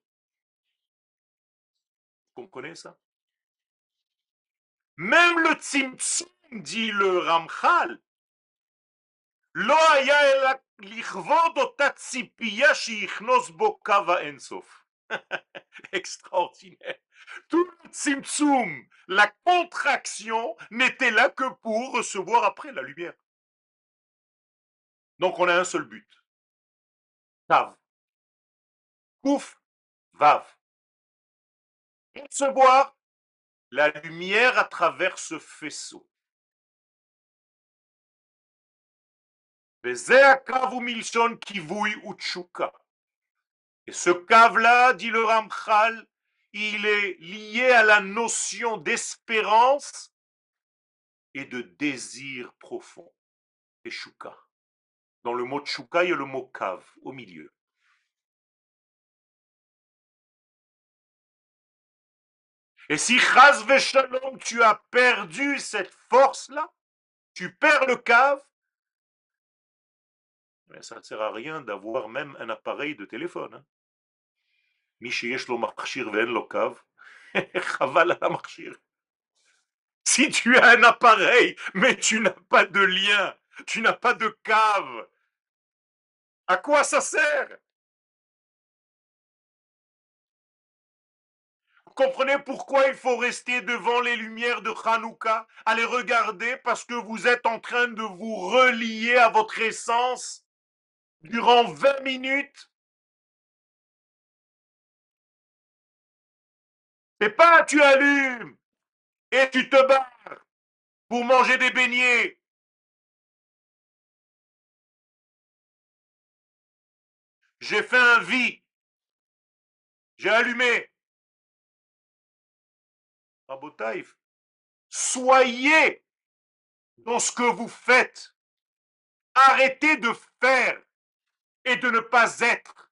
Vous comprenez ça? Même le Tzimtzum, dit le Ramchal, Extraordinaire. *laughs* Tout le la contraction, n'était là que pour recevoir après la lumière. Donc on a un seul but. Tav. Kouf, vav. Recevoir la lumière à travers ce faisceau. Et ce cave-là, dit le Ramchal, il est lié à la notion d'espérance et de désir profond. Et Dans le mot chouka, il y a le mot cave au milieu. Et si chas Shalom, tu as perdu cette force-là, tu perds le cave, mais ça ne sert à rien d'avoir même un appareil de téléphone. Hein. *laughs* Si tu as un appareil, mais tu n'as pas de lien, tu n'as pas de cave, à quoi ça sert? Vous comprenez pourquoi il faut rester devant les lumières de Hanouka, à les regarder parce que vous êtes en train de vous relier à votre essence? Durant 20 minutes. C'est pas tu allumes et tu te barres pour manger des beignets. J'ai fait un vie. J'ai allumé. Rabotaïf, soyez dans ce que vous faites. Arrêtez de faire et de ne pas être.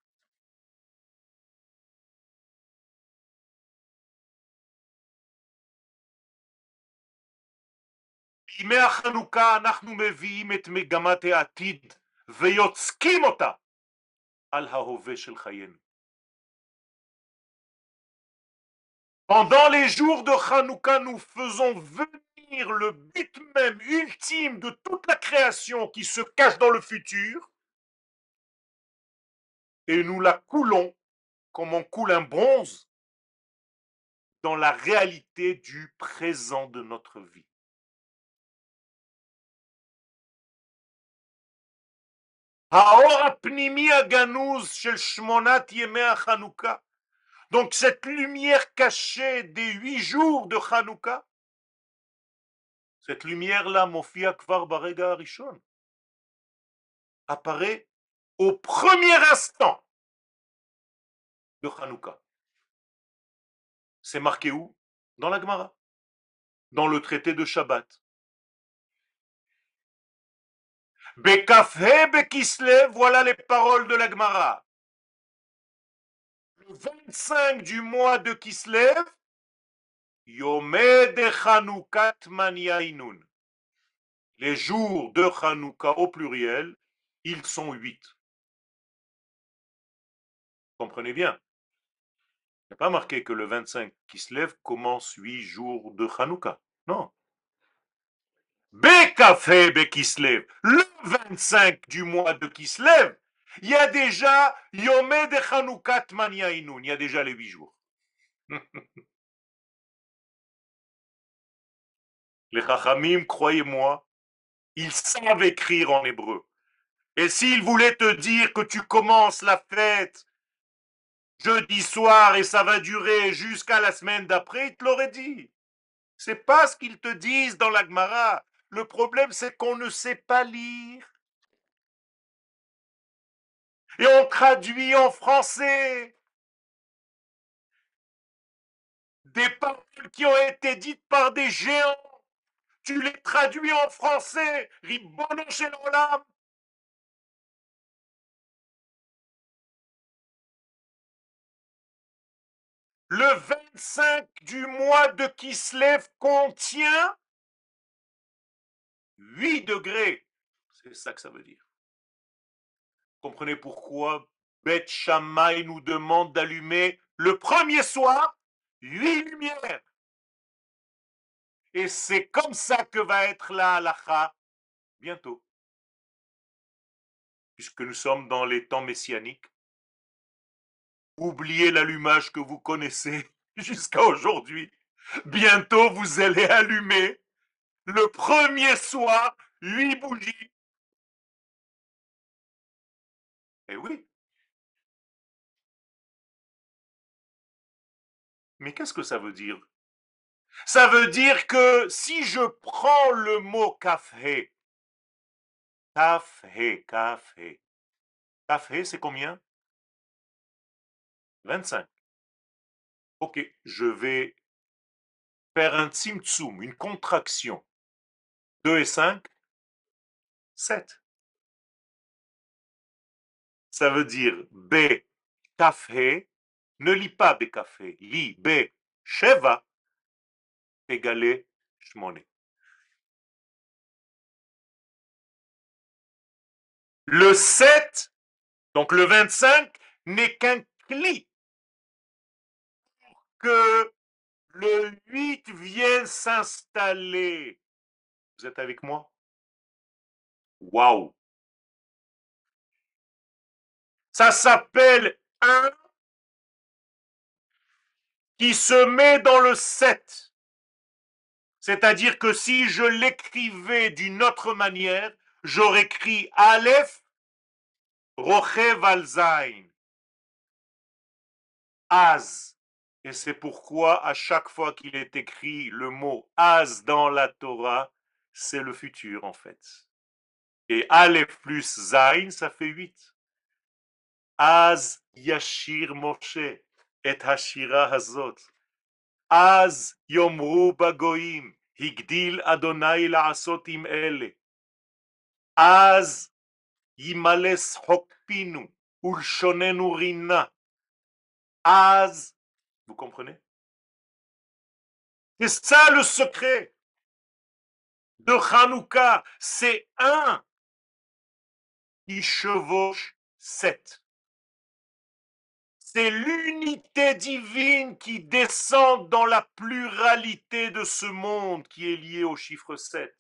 בימי החנוכה אנחנו מביאים את מגמת העתיד ויוצקים אותה על ההווה של חיינו. Pendant les jours de Hanouka, nous faisons venir le but même ultime de toute la création qui se cache dans le futur et nous la coulons comme on coule un bronze dans la réalité du présent de notre vie. Donc cette lumière cachée des huit jours de Hanouka, cette lumière-là, Mofia Kvar Barega Arishon, apparaît au premier instant de Hanouka. C'est marqué où? Dans la Gemara, dans le traité de Shabbat. Bekafhe Bekislev, voilà les paroles de la Gemara. Le 25 du mois de Kislev, Yomé de Chanoukat Maniainun. Les jours de Hanouka au pluriel, ils sont huit. Comprenez bien. Il n'y a pas marqué que le 25 Kislev commence huit jours de Hanouka. Non. Bekafé Bekislev, le 25 du mois de Kislev, il y a déjà Yomé de Chanoukat Maniainun, il y a déjà les huit jours. *laughs* les Chachamim, croyez-moi, ils savent écrire en hébreu. Et s'ils voulaient te dire que tu commences la fête jeudi soir et ça va durer jusqu'à la semaine d'après, ils te l'auraient dit. C'est pas ce qu'ils te disent dans la Gemara. Le problème, c'est qu'on ne sait pas lire. Et on traduit en français des paroles qui ont été dites par des géants. Tu les traduis en français. Le 25 du mois de Kislev contient 8 degrés. C'est ça que ça veut dire. Comprenez pourquoi Beth Shammai nous demande d'allumer le premier soir huit lumières. Et c'est comme ça que va être la halacha bientôt. Puisque nous sommes dans les temps messianiques. Oubliez l'allumage que vous connaissez *laughs* jusqu'à aujourd'hui. Bientôt, vous allez allumer le premier soir, huit bougies. Eh oui. Mais qu'est-ce que ça veut dire? Ça veut dire que si je prends le mot café, café, café, café, c'est combien? 25. Ok, je vais faire un tzimtzum, une contraction. 2 et 5, 7. Ça veut dire B, café, ne lis pas B café, lis B, Sheva, égalé Shmone. Le 7, donc le 25, n'est qu'un cli que le 8 vienne s'installer. Vous êtes avec moi? Waouh Ça s'appelle un qui se met dans le 7. C'est-à-dire que si je l'écrivais d'une autre manière, j'aurais écrit Aleph Rochev Alzain. Az. Et c'est pourquoi à chaque fois qu'il est écrit le mot Az dans la Torah, c'est le futur en fait. Et Aleph plus Zain, ça fait 8. Az Yashir Moshe et Hashira Hazot. Az Yomru Bagoim, Higdil Adonai La'asot im Ele. Az Yimales Hokpinu, Ulshonenu Rina. Az vous comprenez? C'est ça le secret de Hanouka, c'est un qui chevauche sept. C'est l'unité divine qui descend dans la pluralité de ce monde qui est lié au chiffre 7.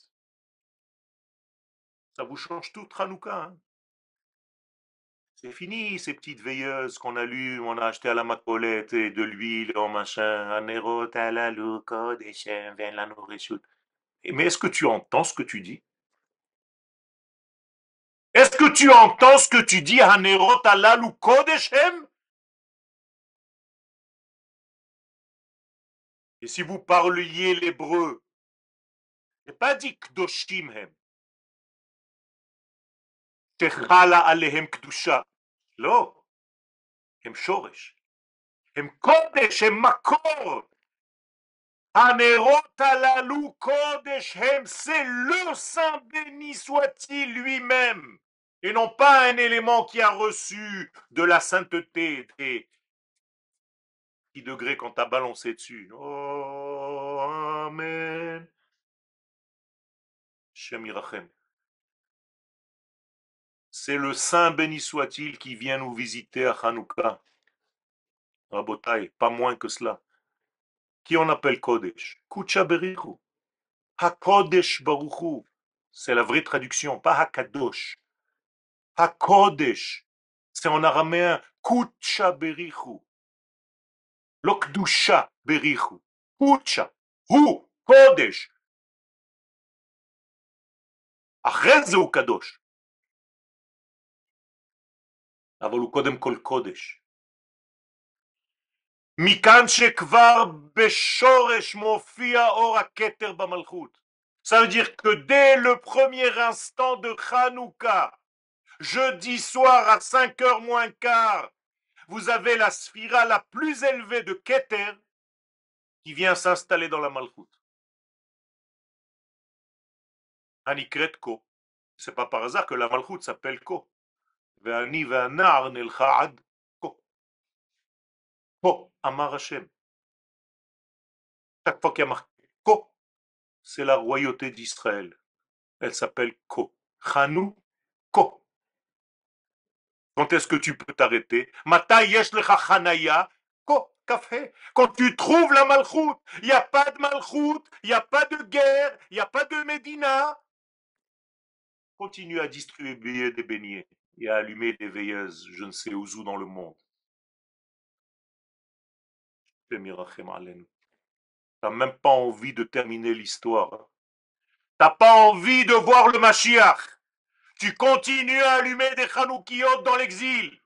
Ça vous change tout, Hanouka. Hein? C'est fini ces petites veilleuses qu'on allume, on a acheté à la macolette et de l'huile en machin. Mais est-ce que tu entends ce que tu dis? Est-ce que tu entends ce que tu dis Et si vous parliez l'hébreu, n'est pas dit Kdoshim. שחלה עליהם קדושה. לא, הם שורש, הם קודש, הם מקור. הנרות הללו קודש הם, c'est le Saint béni soit-il lui-même, et non pas un élément qui a reçu de la sainteté des qui degrés quand t'as balancé dessus. Oh, Amen. Shem c'est le Saint béni soit-il qui vient nous visiter à Hanouka. Ah, Rabotai, pas moins que cela. Qui on appelle Kodesh? Kucha Berichu. Hakodesh Baruchu. C'est la vraie traduction, pas Hakadosh. Hakodesh. C'est en araméen Kucha Berichu. Lokdusha Berichu. Kucha. Hu. Kodesh. Après, Kadosh. אבל הוא קודם כל קודש. מכאן שכבר בשורש מופיע אור הכתר במלכות. Ça veut dire que dès le premier instant de Hanouka, jeudi soir à 5 heures moins quart, vous avez la sphira la plus élevée de Keter qui vient s'installer dans la Malchut. Anikret Ko. C'est pas par hasard que la Malchut s'appelle Ko. ואני והנער נלכה עד כה. פה אמר השם. Chaque fois qu'il y a marqué Ko, c'est la royauté d'Israël. Elle s'appelle Ko. Chanou Ko. Quand est-ce que tu peux t'arrêter Mata yesh lecha chanaya Ko. Café. Quand tu trouves la malchoute, il n'y a pas de malchoute, il n'y a pas de guerre, il n'y a pas de Médina. Continue à distribuer des beignets et à allumer des veilleuses, je ne sais où, dans le monde. Tu même pas envie de terminer l'histoire. N'as pas envie de voir le Mashiach. Tu continues à allumer des Chanoukiyot dans l'exil.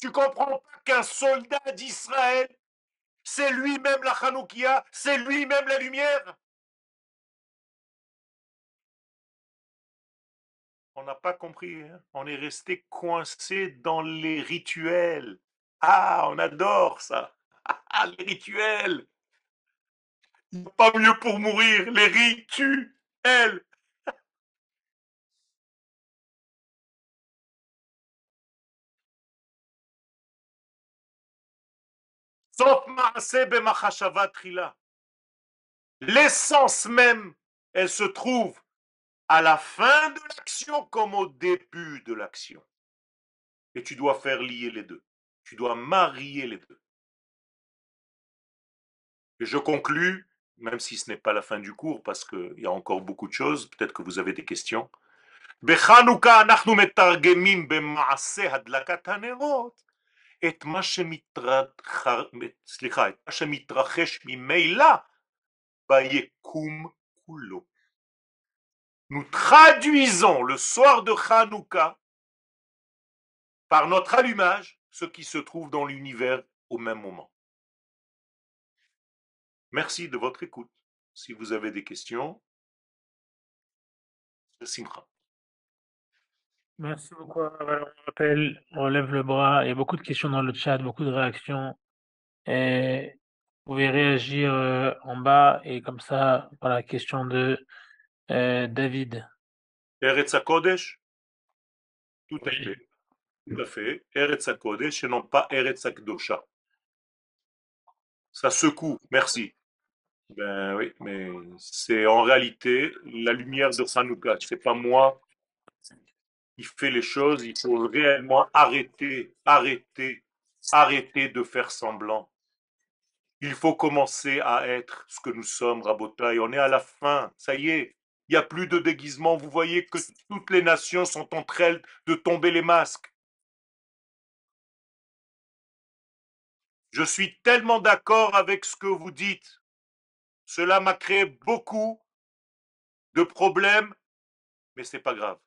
Tu comprends pas qu'un soldat d'Israël, c'est lui-même la Chanoukia, c'est lui-même la lumière? On n'a pas compris. Hein. On est resté coincé dans les rituels. Ah, on adore ça. Ah, les rituels. Pas mieux pour mourir. Les rituels. L'essence même, elle se trouve à la fin de l'action comme au début de l'action. Et tu dois faire lier les deux. Tu dois marier les deux. Et je conclus, même si ce n'est pas la fin du cours, parce qu'il y a encore beaucoup de choses, peut-être que vous avez des questions. Nous traduisons le soir de Hanouka par notre allumage ce qui se trouve dans l'univers au même moment. Merci de votre écoute. Si vous avez des questions, Simcha. Merci beaucoup. on rappelle, on lève le bras. Il y a beaucoup de questions dans le chat, beaucoup de réactions. Vous pouvez réagir euh, en bas et comme ça, par la question de David. Eretz Kodesh Tout à fait. Tout à fait. Eretz Kodesh et non pas Eretz Akdosha. Ça secoue. Merci. Ben oui, mais c'est en réalité la lumière de Hanouka. C'est pas moi qui fais les choses. Il faut réellement arrêter, arrêter, arrêter de faire semblant. Il faut commencer à être ce que nous sommes, Rabotaï. On est à la fin. Ça y est. Il n'y a plus de déguisement. Vous voyez que toutes les nations sont entre elles de tomber les masques. Je suis tellement d'accord avec ce que vous dites. Cela m'a créé beaucoup de problèmes, mais ce n'est pas grave.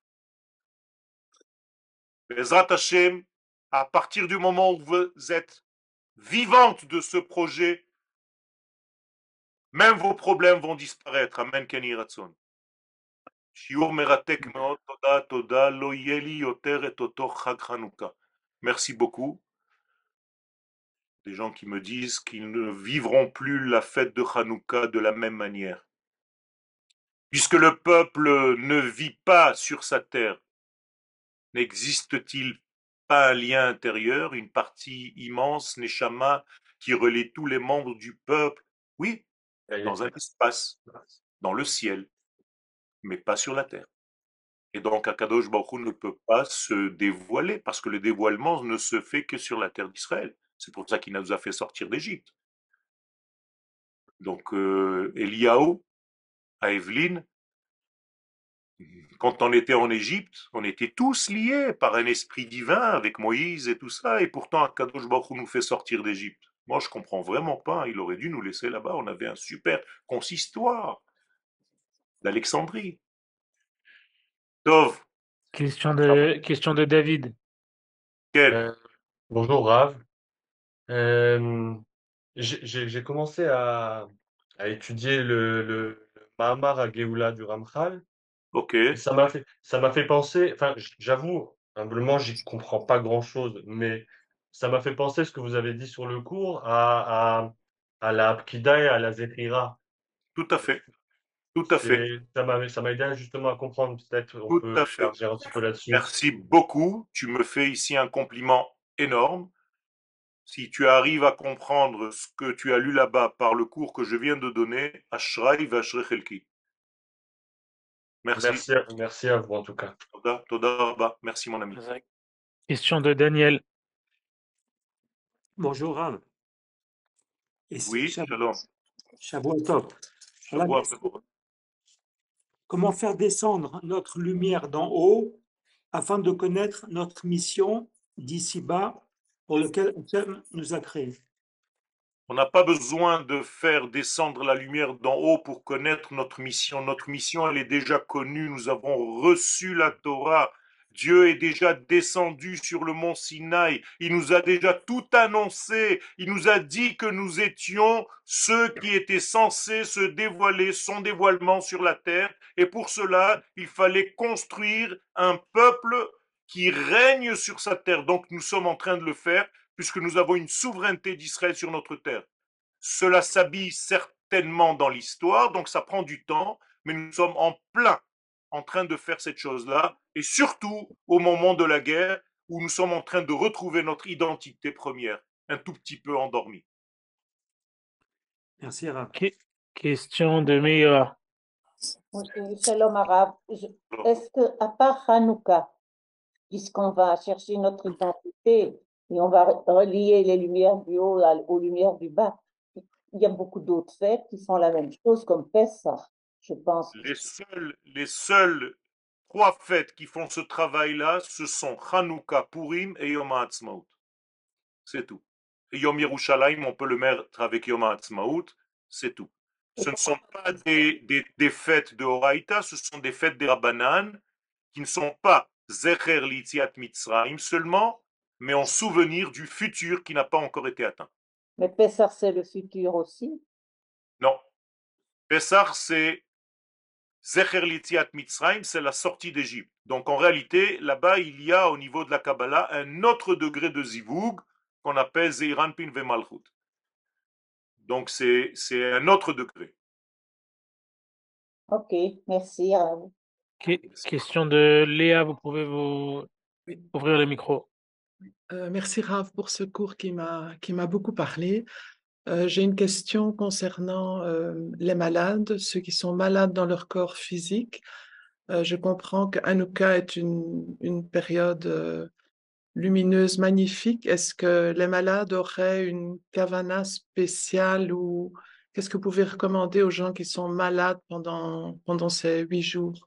Bezrat Hashem, à partir du moment où vous êtes vivante de ce projet, même vos problèmes vont disparaître. Amen, Kenny Ratson. Merci beaucoup. Des gens qui me disent qu'ils ne vivront plus la fête de Hanouka de la même manière. Puisque le peuple ne vit pas sur sa terre, n'existe-t-il pas un lien intérieur, une partie immense, Neshama, qui relie tous les membres du peuple? Oui, dans un espace, dans le ciel, mais pas sur la terre. Et donc Akadosh Baruch ne peut pas se dévoiler, parce que le dévoilement ne se fait que sur la terre d'Israël. C'est pour ça qu'il nous a fait sortir d'Égypte. Donc euh, Eliaou, à Evelyne, quand on était en Égypte, on était tous liés par un esprit divin avec Moïse et tout ça, et pourtant Akadosh Baruch nous fait sortir d'Égypte. Moi, je comprends vraiment pas. Il aurait dû nous laisser là-bas. On avait un super consistoire d'Alexandrie. Tov. Question de, question de David. Quel? Euh, bonjour Rav. Euh, j'ai commencé à, à étudier le, le, le Mahamar à Géoula du Ramchal Ok. et ça m'a fait, ça m'a fait penser, enfin j'avoue, humblement, j'y comprends pas grand-chose, mais ça m'a fait penser ce que vous avez dit sur le cours à, à, à la Apkida et à la Zéhira. Tout à fait. Tout à fait. Ça m'a, aidé justement à comprendre, peut-être on Tout peut à fait. un petit peu là-dessus. Merci beaucoup. Tu me fais ici un compliment énorme. Si tu arrives à comprendre ce que tu as lu là-bas par le cours que je viens de donner, Ashray Vashre Chelki. Merci. Merci, à- merci à vous en tout cas. Toda, Toda Rabba. Merci mon ami. Question de Daniel. Bonjour Rav. Et Oui, Shav- shalom. Shavuot Tov. Voilà, Shavua mais Tov. Comment faire descendre notre lumière d'en haut afin de connaître notre mission d'ici-bas pour lequel Hachem nous a créés? On n'a pas besoin de faire descendre la lumière d'en haut pour connaître notre mission. Notre mission, elle est déjà connue. Nous avons reçu la Torah. Dieu est déjà descendu sur le mont Sinaï. Il nous a déjà tout annoncé. Il nous a dit que nous étions ceux qui étaient censés se dévoiler, son dévoilement sur la terre. Et pour cela, il fallait construire un peuple qui règne sur sa terre. Donc nous sommes en train de le faire puisque nous avons une souveraineté d'Israël sur notre terre. Cela s'habille certainement dans l'histoire, donc ça prend du temps, mais nous sommes en plein en train de faire cette chose-là, et surtout au moment de la guerre, où nous sommes en train de retrouver notre identité première, un tout petit peu endormie. Merci. Que- question de Meira. Oui, oui, Shalom Alors, Est-ce que, à part Hanouka, puisqu'on va chercher notre identité et on va re- relier les lumières du haut aux lumières du bas, il y a beaucoup d'autres fêtes qui font la même chose, comme Pessah, je pense. Les seules, les seules trois fêtes qui font ce travail-là, ce sont Hanouka, Purim et Yom HaAtzmaut. C'est tout. Et Yom Yerushalayim, on peut le mettre avec Yom HaAtzmaut, c'est tout. Ce ne sont pas des, des, des fêtes de Horaïta, ce sont des fêtes des Rabbanan qui ne sont pas Zecher Litziat Mitzrayim seulement, mais en souvenir du futur qui n'a pas encore été atteint. Mais Pessah, c'est le futur aussi? Non. Pessah, c'est Zecher Litziat Mitzrayim, c'est la sortie d'Égypte. Donc en réalité, là-bas, il y a au niveau de la Kabbalah un autre degré de Zivug qu'on appelle Zeiran Pin Vemalchut. Donc c'est c'est un autre degré. Ok, merci. Que- question de Léa, vous pouvez vous ouvrir le micro. Euh, merci Rav pour ce cours qui m'a qui m'a beaucoup parlé. Euh, j'ai une question concernant euh, les malades, ceux qui sont malades dans leur corps physique. Euh, je comprends que Hanouka est une, une période euh, lumineuse, magnifique. Est-ce que les malades auraient une kavana spéciale ou qu'est-ce que vous pouvez recommander aux gens qui sont malades pendant, pendant ces huit jours?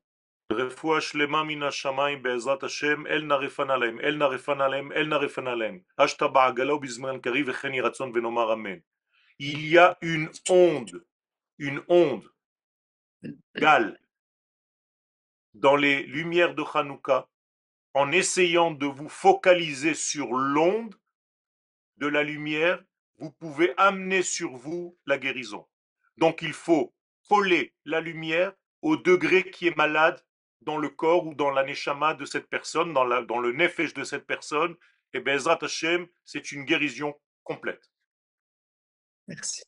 רפואה שלמה מן השמיים בעזרת השם, אל נא רפנה להם, אל נא רפנה להם, אל נא רפנה להם. אשתא בעגלה ובזמן קריב וכן יהי רצון ונאמר אמן. il y a une onde, une onde, gale, dans les lumières de Hanouka, en essayant de vous focaliser sur l'onde de la lumière, vous pouvez amener sur vous la guérison. Donc il faut coller la lumière au degré qui est malade dans le corps ou dans la neshama de cette personne, dans, la- dans le nefesh de cette personne. Et Bezrat Hashem, c'est une guérison complète. Merci.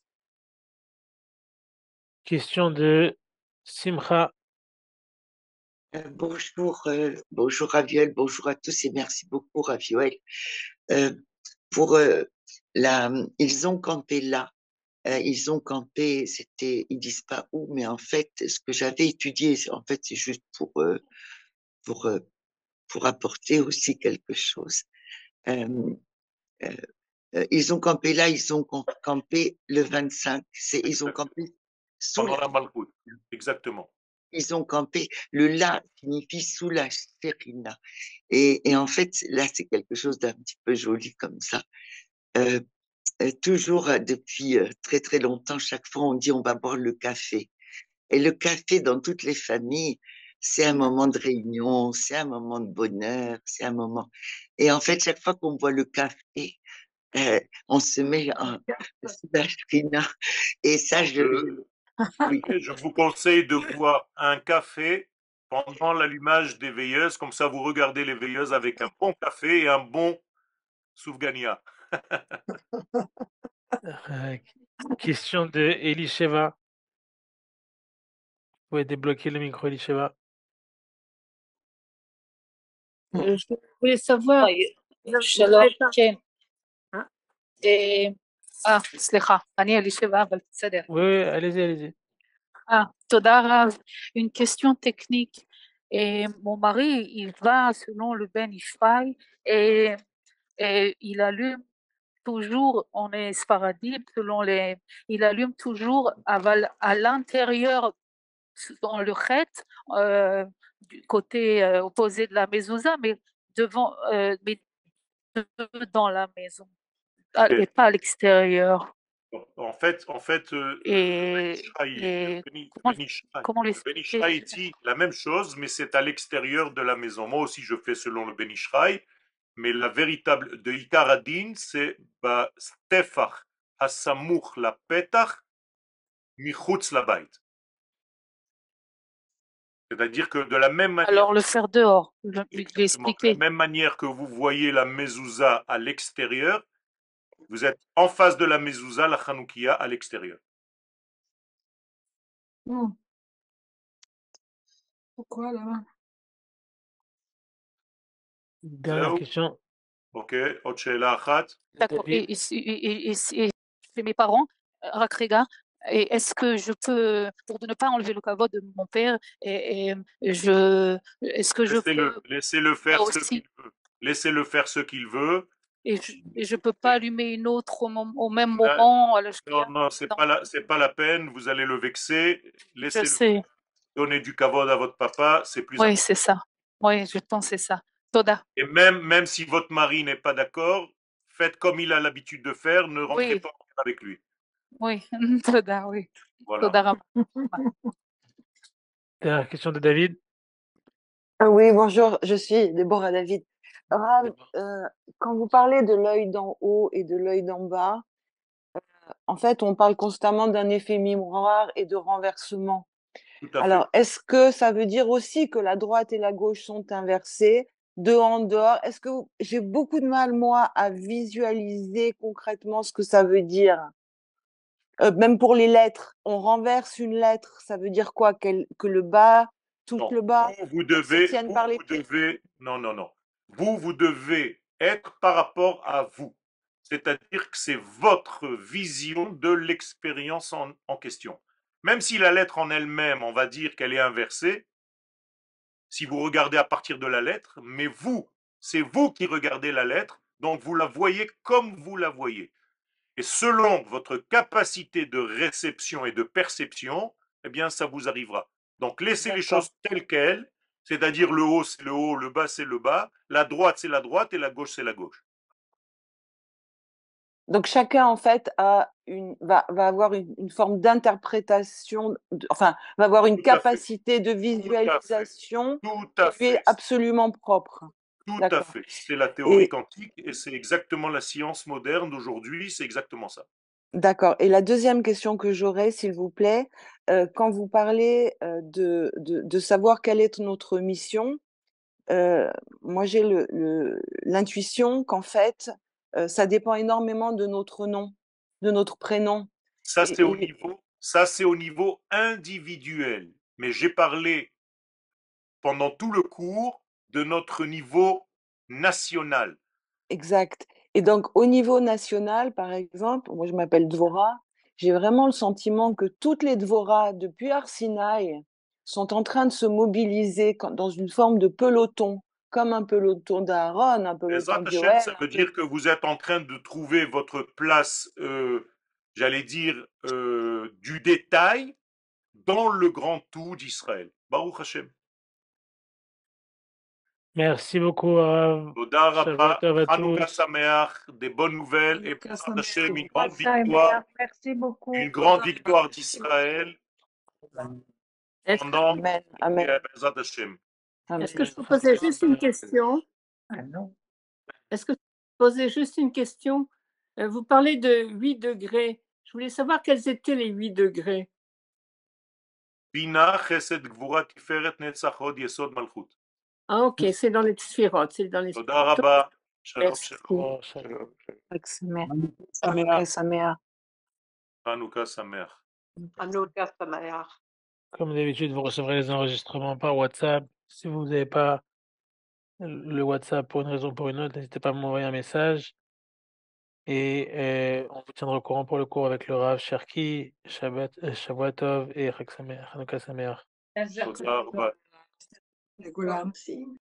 Question de Simcha. Euh, bonjour, euh, bonjour Raviol, bonjour à tous et merci beaucoup Raviol. Euh, pour euh, la, ils ont campé là, euh, ils ont campé, c'était, ils disent pas où, mais en fait, ce que j'avais étudié, c'est- en fait, c'est juste pour euh, pour euh, pour apporter aussi quelque chose. Euh, ils ont campé là, ils ont cam- campé le 25, c'est, ils ont campé sous la. Exactement. ils ont campé. Le la signifie sous la sérina. Et, et en fait, là, c'est quelque chose d'un petit peu joli comme ça. Euh, euh, toujours euh, depuis euh, très très longtemps, chaque fois on dit on va boire le café. Et le café dans toutes les familles, c'est un moment de réunion, c'est un moment de bonheur, c'est un moment. Et en fait, chaque fois qu'on boit le café, euh, on se met en Sébastien. Et ça, je. Euh, je vous conseille de boire un café pendant l'allumage des veilleuses, comme ça vous regardez les veilleuses avec un bon café et un bon soufgania. Euh, question de Elisheva. Vous pouvez débloquer le micro, Elisheva. Je voulais savoir, je אה, אה, סליחה, אני אלישבע, אבל בסדר. Oui, oui, allez-y, allez-y. Ah, תודה רב. Une question technique. Et mon mari, il va selon le Ben Ishraï et, et il allume toujours, on est sparadib, selon les, il allume toujours aval- à l'intérieur, dans le chet, euh, du côté euh, opposé de la mezouza, mais devant, euh, mais dans la maison, Et- pas à l'extérieur. En fait, en fait, Et, et comment, le l'expliquer? Dit la même chose, mais c'est à l'extérieur de la maison. Moi aussi, je fais selon le Beni Ishraï, mais la véritable de Ikaradin, c'est ba Stefach Hasamuch la Petach Michutz la Bait. C'est-à-dire que de la même manière, Alors le faire dehors, exactement, de la même manière que vous voyez la mezouza à l'extérieur, vous êtes en face de la mezouza, la chanoukia, à l'extérieur. Hmm. Pourquoi là-bas? Dernière question. Ok, D'accord, et, et, et, et, mes parents, Rakrega, est-ce que je peux, pour ne pas enlever le caveau de mon père, et, je, est-ce que je peux... Laissez-le faire ce qu'il veut. Laissez-le faire ce qu'il veut et je, et je peux pas allumer une autre au, mom- au même Là, moment à la non, non, c'est Non, pas la, c'est pas la peine. Vous allez le vexer. je Laissez-le sais. donner du kavod à votre papa, c'est plus Oui, important. c'est ça. Oui, je pense que c'est ça. Toda. Et même, même si votre mari n'est pas d'accord, faites comme il a l'habitude de faire. Ne rentrez Oui, pas avec lui. oui. *laughs* Toda, oui. Voilà. Toda. Dernière question de David. Ah oui, bonjour, je suis Déborah David. Déborah. euh, quand vous parlez de l'œil d'en haut et de l'œil d'en bas, en fait, on parle constamment d'un effet miroir et de renversement. Tout. Alors, est-ce que ça veut dire aussi que la droite et la gauche sont inversées, de en dehors? Est-ce que vous- j'ai beaucoup de mal, moi, à visualiser concrètement ce que ça veut dire? Euh, même pour les lettres, on renverse une lettre, ça veut dire quoi? Qu'elle- que le bas Non, le bas, vous, se par les devez, non, non, non. Vous, vous devez être par rapport à vous. c'est-à-dire que c'est votre vision de l'expérience en, en question. Même si la lettre en elle-même, on va dire qu'elle est inversée, si vous regardez à partir de la lettre, mais vous, c'est vous qui regardez la lettre, donc vous la voyez comme vous la voyez. Et selon votre capacité de réception et de perception, eh bien, ça vous arrivera. Donc, laissez les choses telles quelles, c'est-à-dire le haut, c'est le haut, le bas, c'est le bas, la droite, c'est la droite, et la gauche, c'est la gauche. Donc chacun en fait a une va, va avoir une, une forme d'interprétation, enfin va avoir une Tout capacité de Tout à fait. visualisation Tout à qui lui est absolument propre. Tout à fait. C'est la théorie Et quantique et c'est exactement la science moderne d'aujourd'hui, c'est exactement ça. D'accord. Et la deuxième question que j'aurais, s'il vous plaît, euh, quand vous parlez euh, de, de, de savoir quelle est notre mission, euh, moi j'ai le, le- l'intuition qu'en fait ça dépend énormément de notre nom, de notre prénom. Ça, c'est au niveau, ça, c'est au niveau individuel. Mais j'ai parlé pendant tout le cours de notre niveau national. Exact. Et donc, au niveau national, par exemple, moi je m'appelle Dvora, j'ai vraiment le sentiment que toutes les Dvora, depuis Arsinaï, sont en train de se mobiliser dans une forme de peloton, comme un peloton d'Aaron, un peloton ça veut dire que vous êtes en train de trouver votre place, euh, j'allais dire, euh, du détail dans le grand tout d'Israël. Baruch Hashem. Tous. Sameach, des bonnes nouvelles et une grande victoire, merci beaucoup. une grande victoire d'Israël Amen, et amen. Est-ce que je peux poser juste une question? Ah non. Est-ce que je peux poser juste une question? Euh, Vous parlez de 8 degrés. Je voulais savoir quels étaient les 8 degrés. Bina, Chesed, Gvura, Tiferet, Netzach, Yesod, Malchut. Ah, ok, c'est dans les sphirotes. C'est dans les sphirotes. Rabba, Shalom, Merci. Hanouka Sameach. Comme d'habitude, vous recevrez les enregistrements par WhatsApp. Si vous n'avez pas le WhatsApp pour une raison ou pour une autre, n'hésitez pas à m'envoyer un message. Et euh, on vous tiendra au courant pour le cours avec le Rav Cherki, Shabbat, euh, Tov et Chag Sameach, Hanouka Sameach. Rabba. Merci.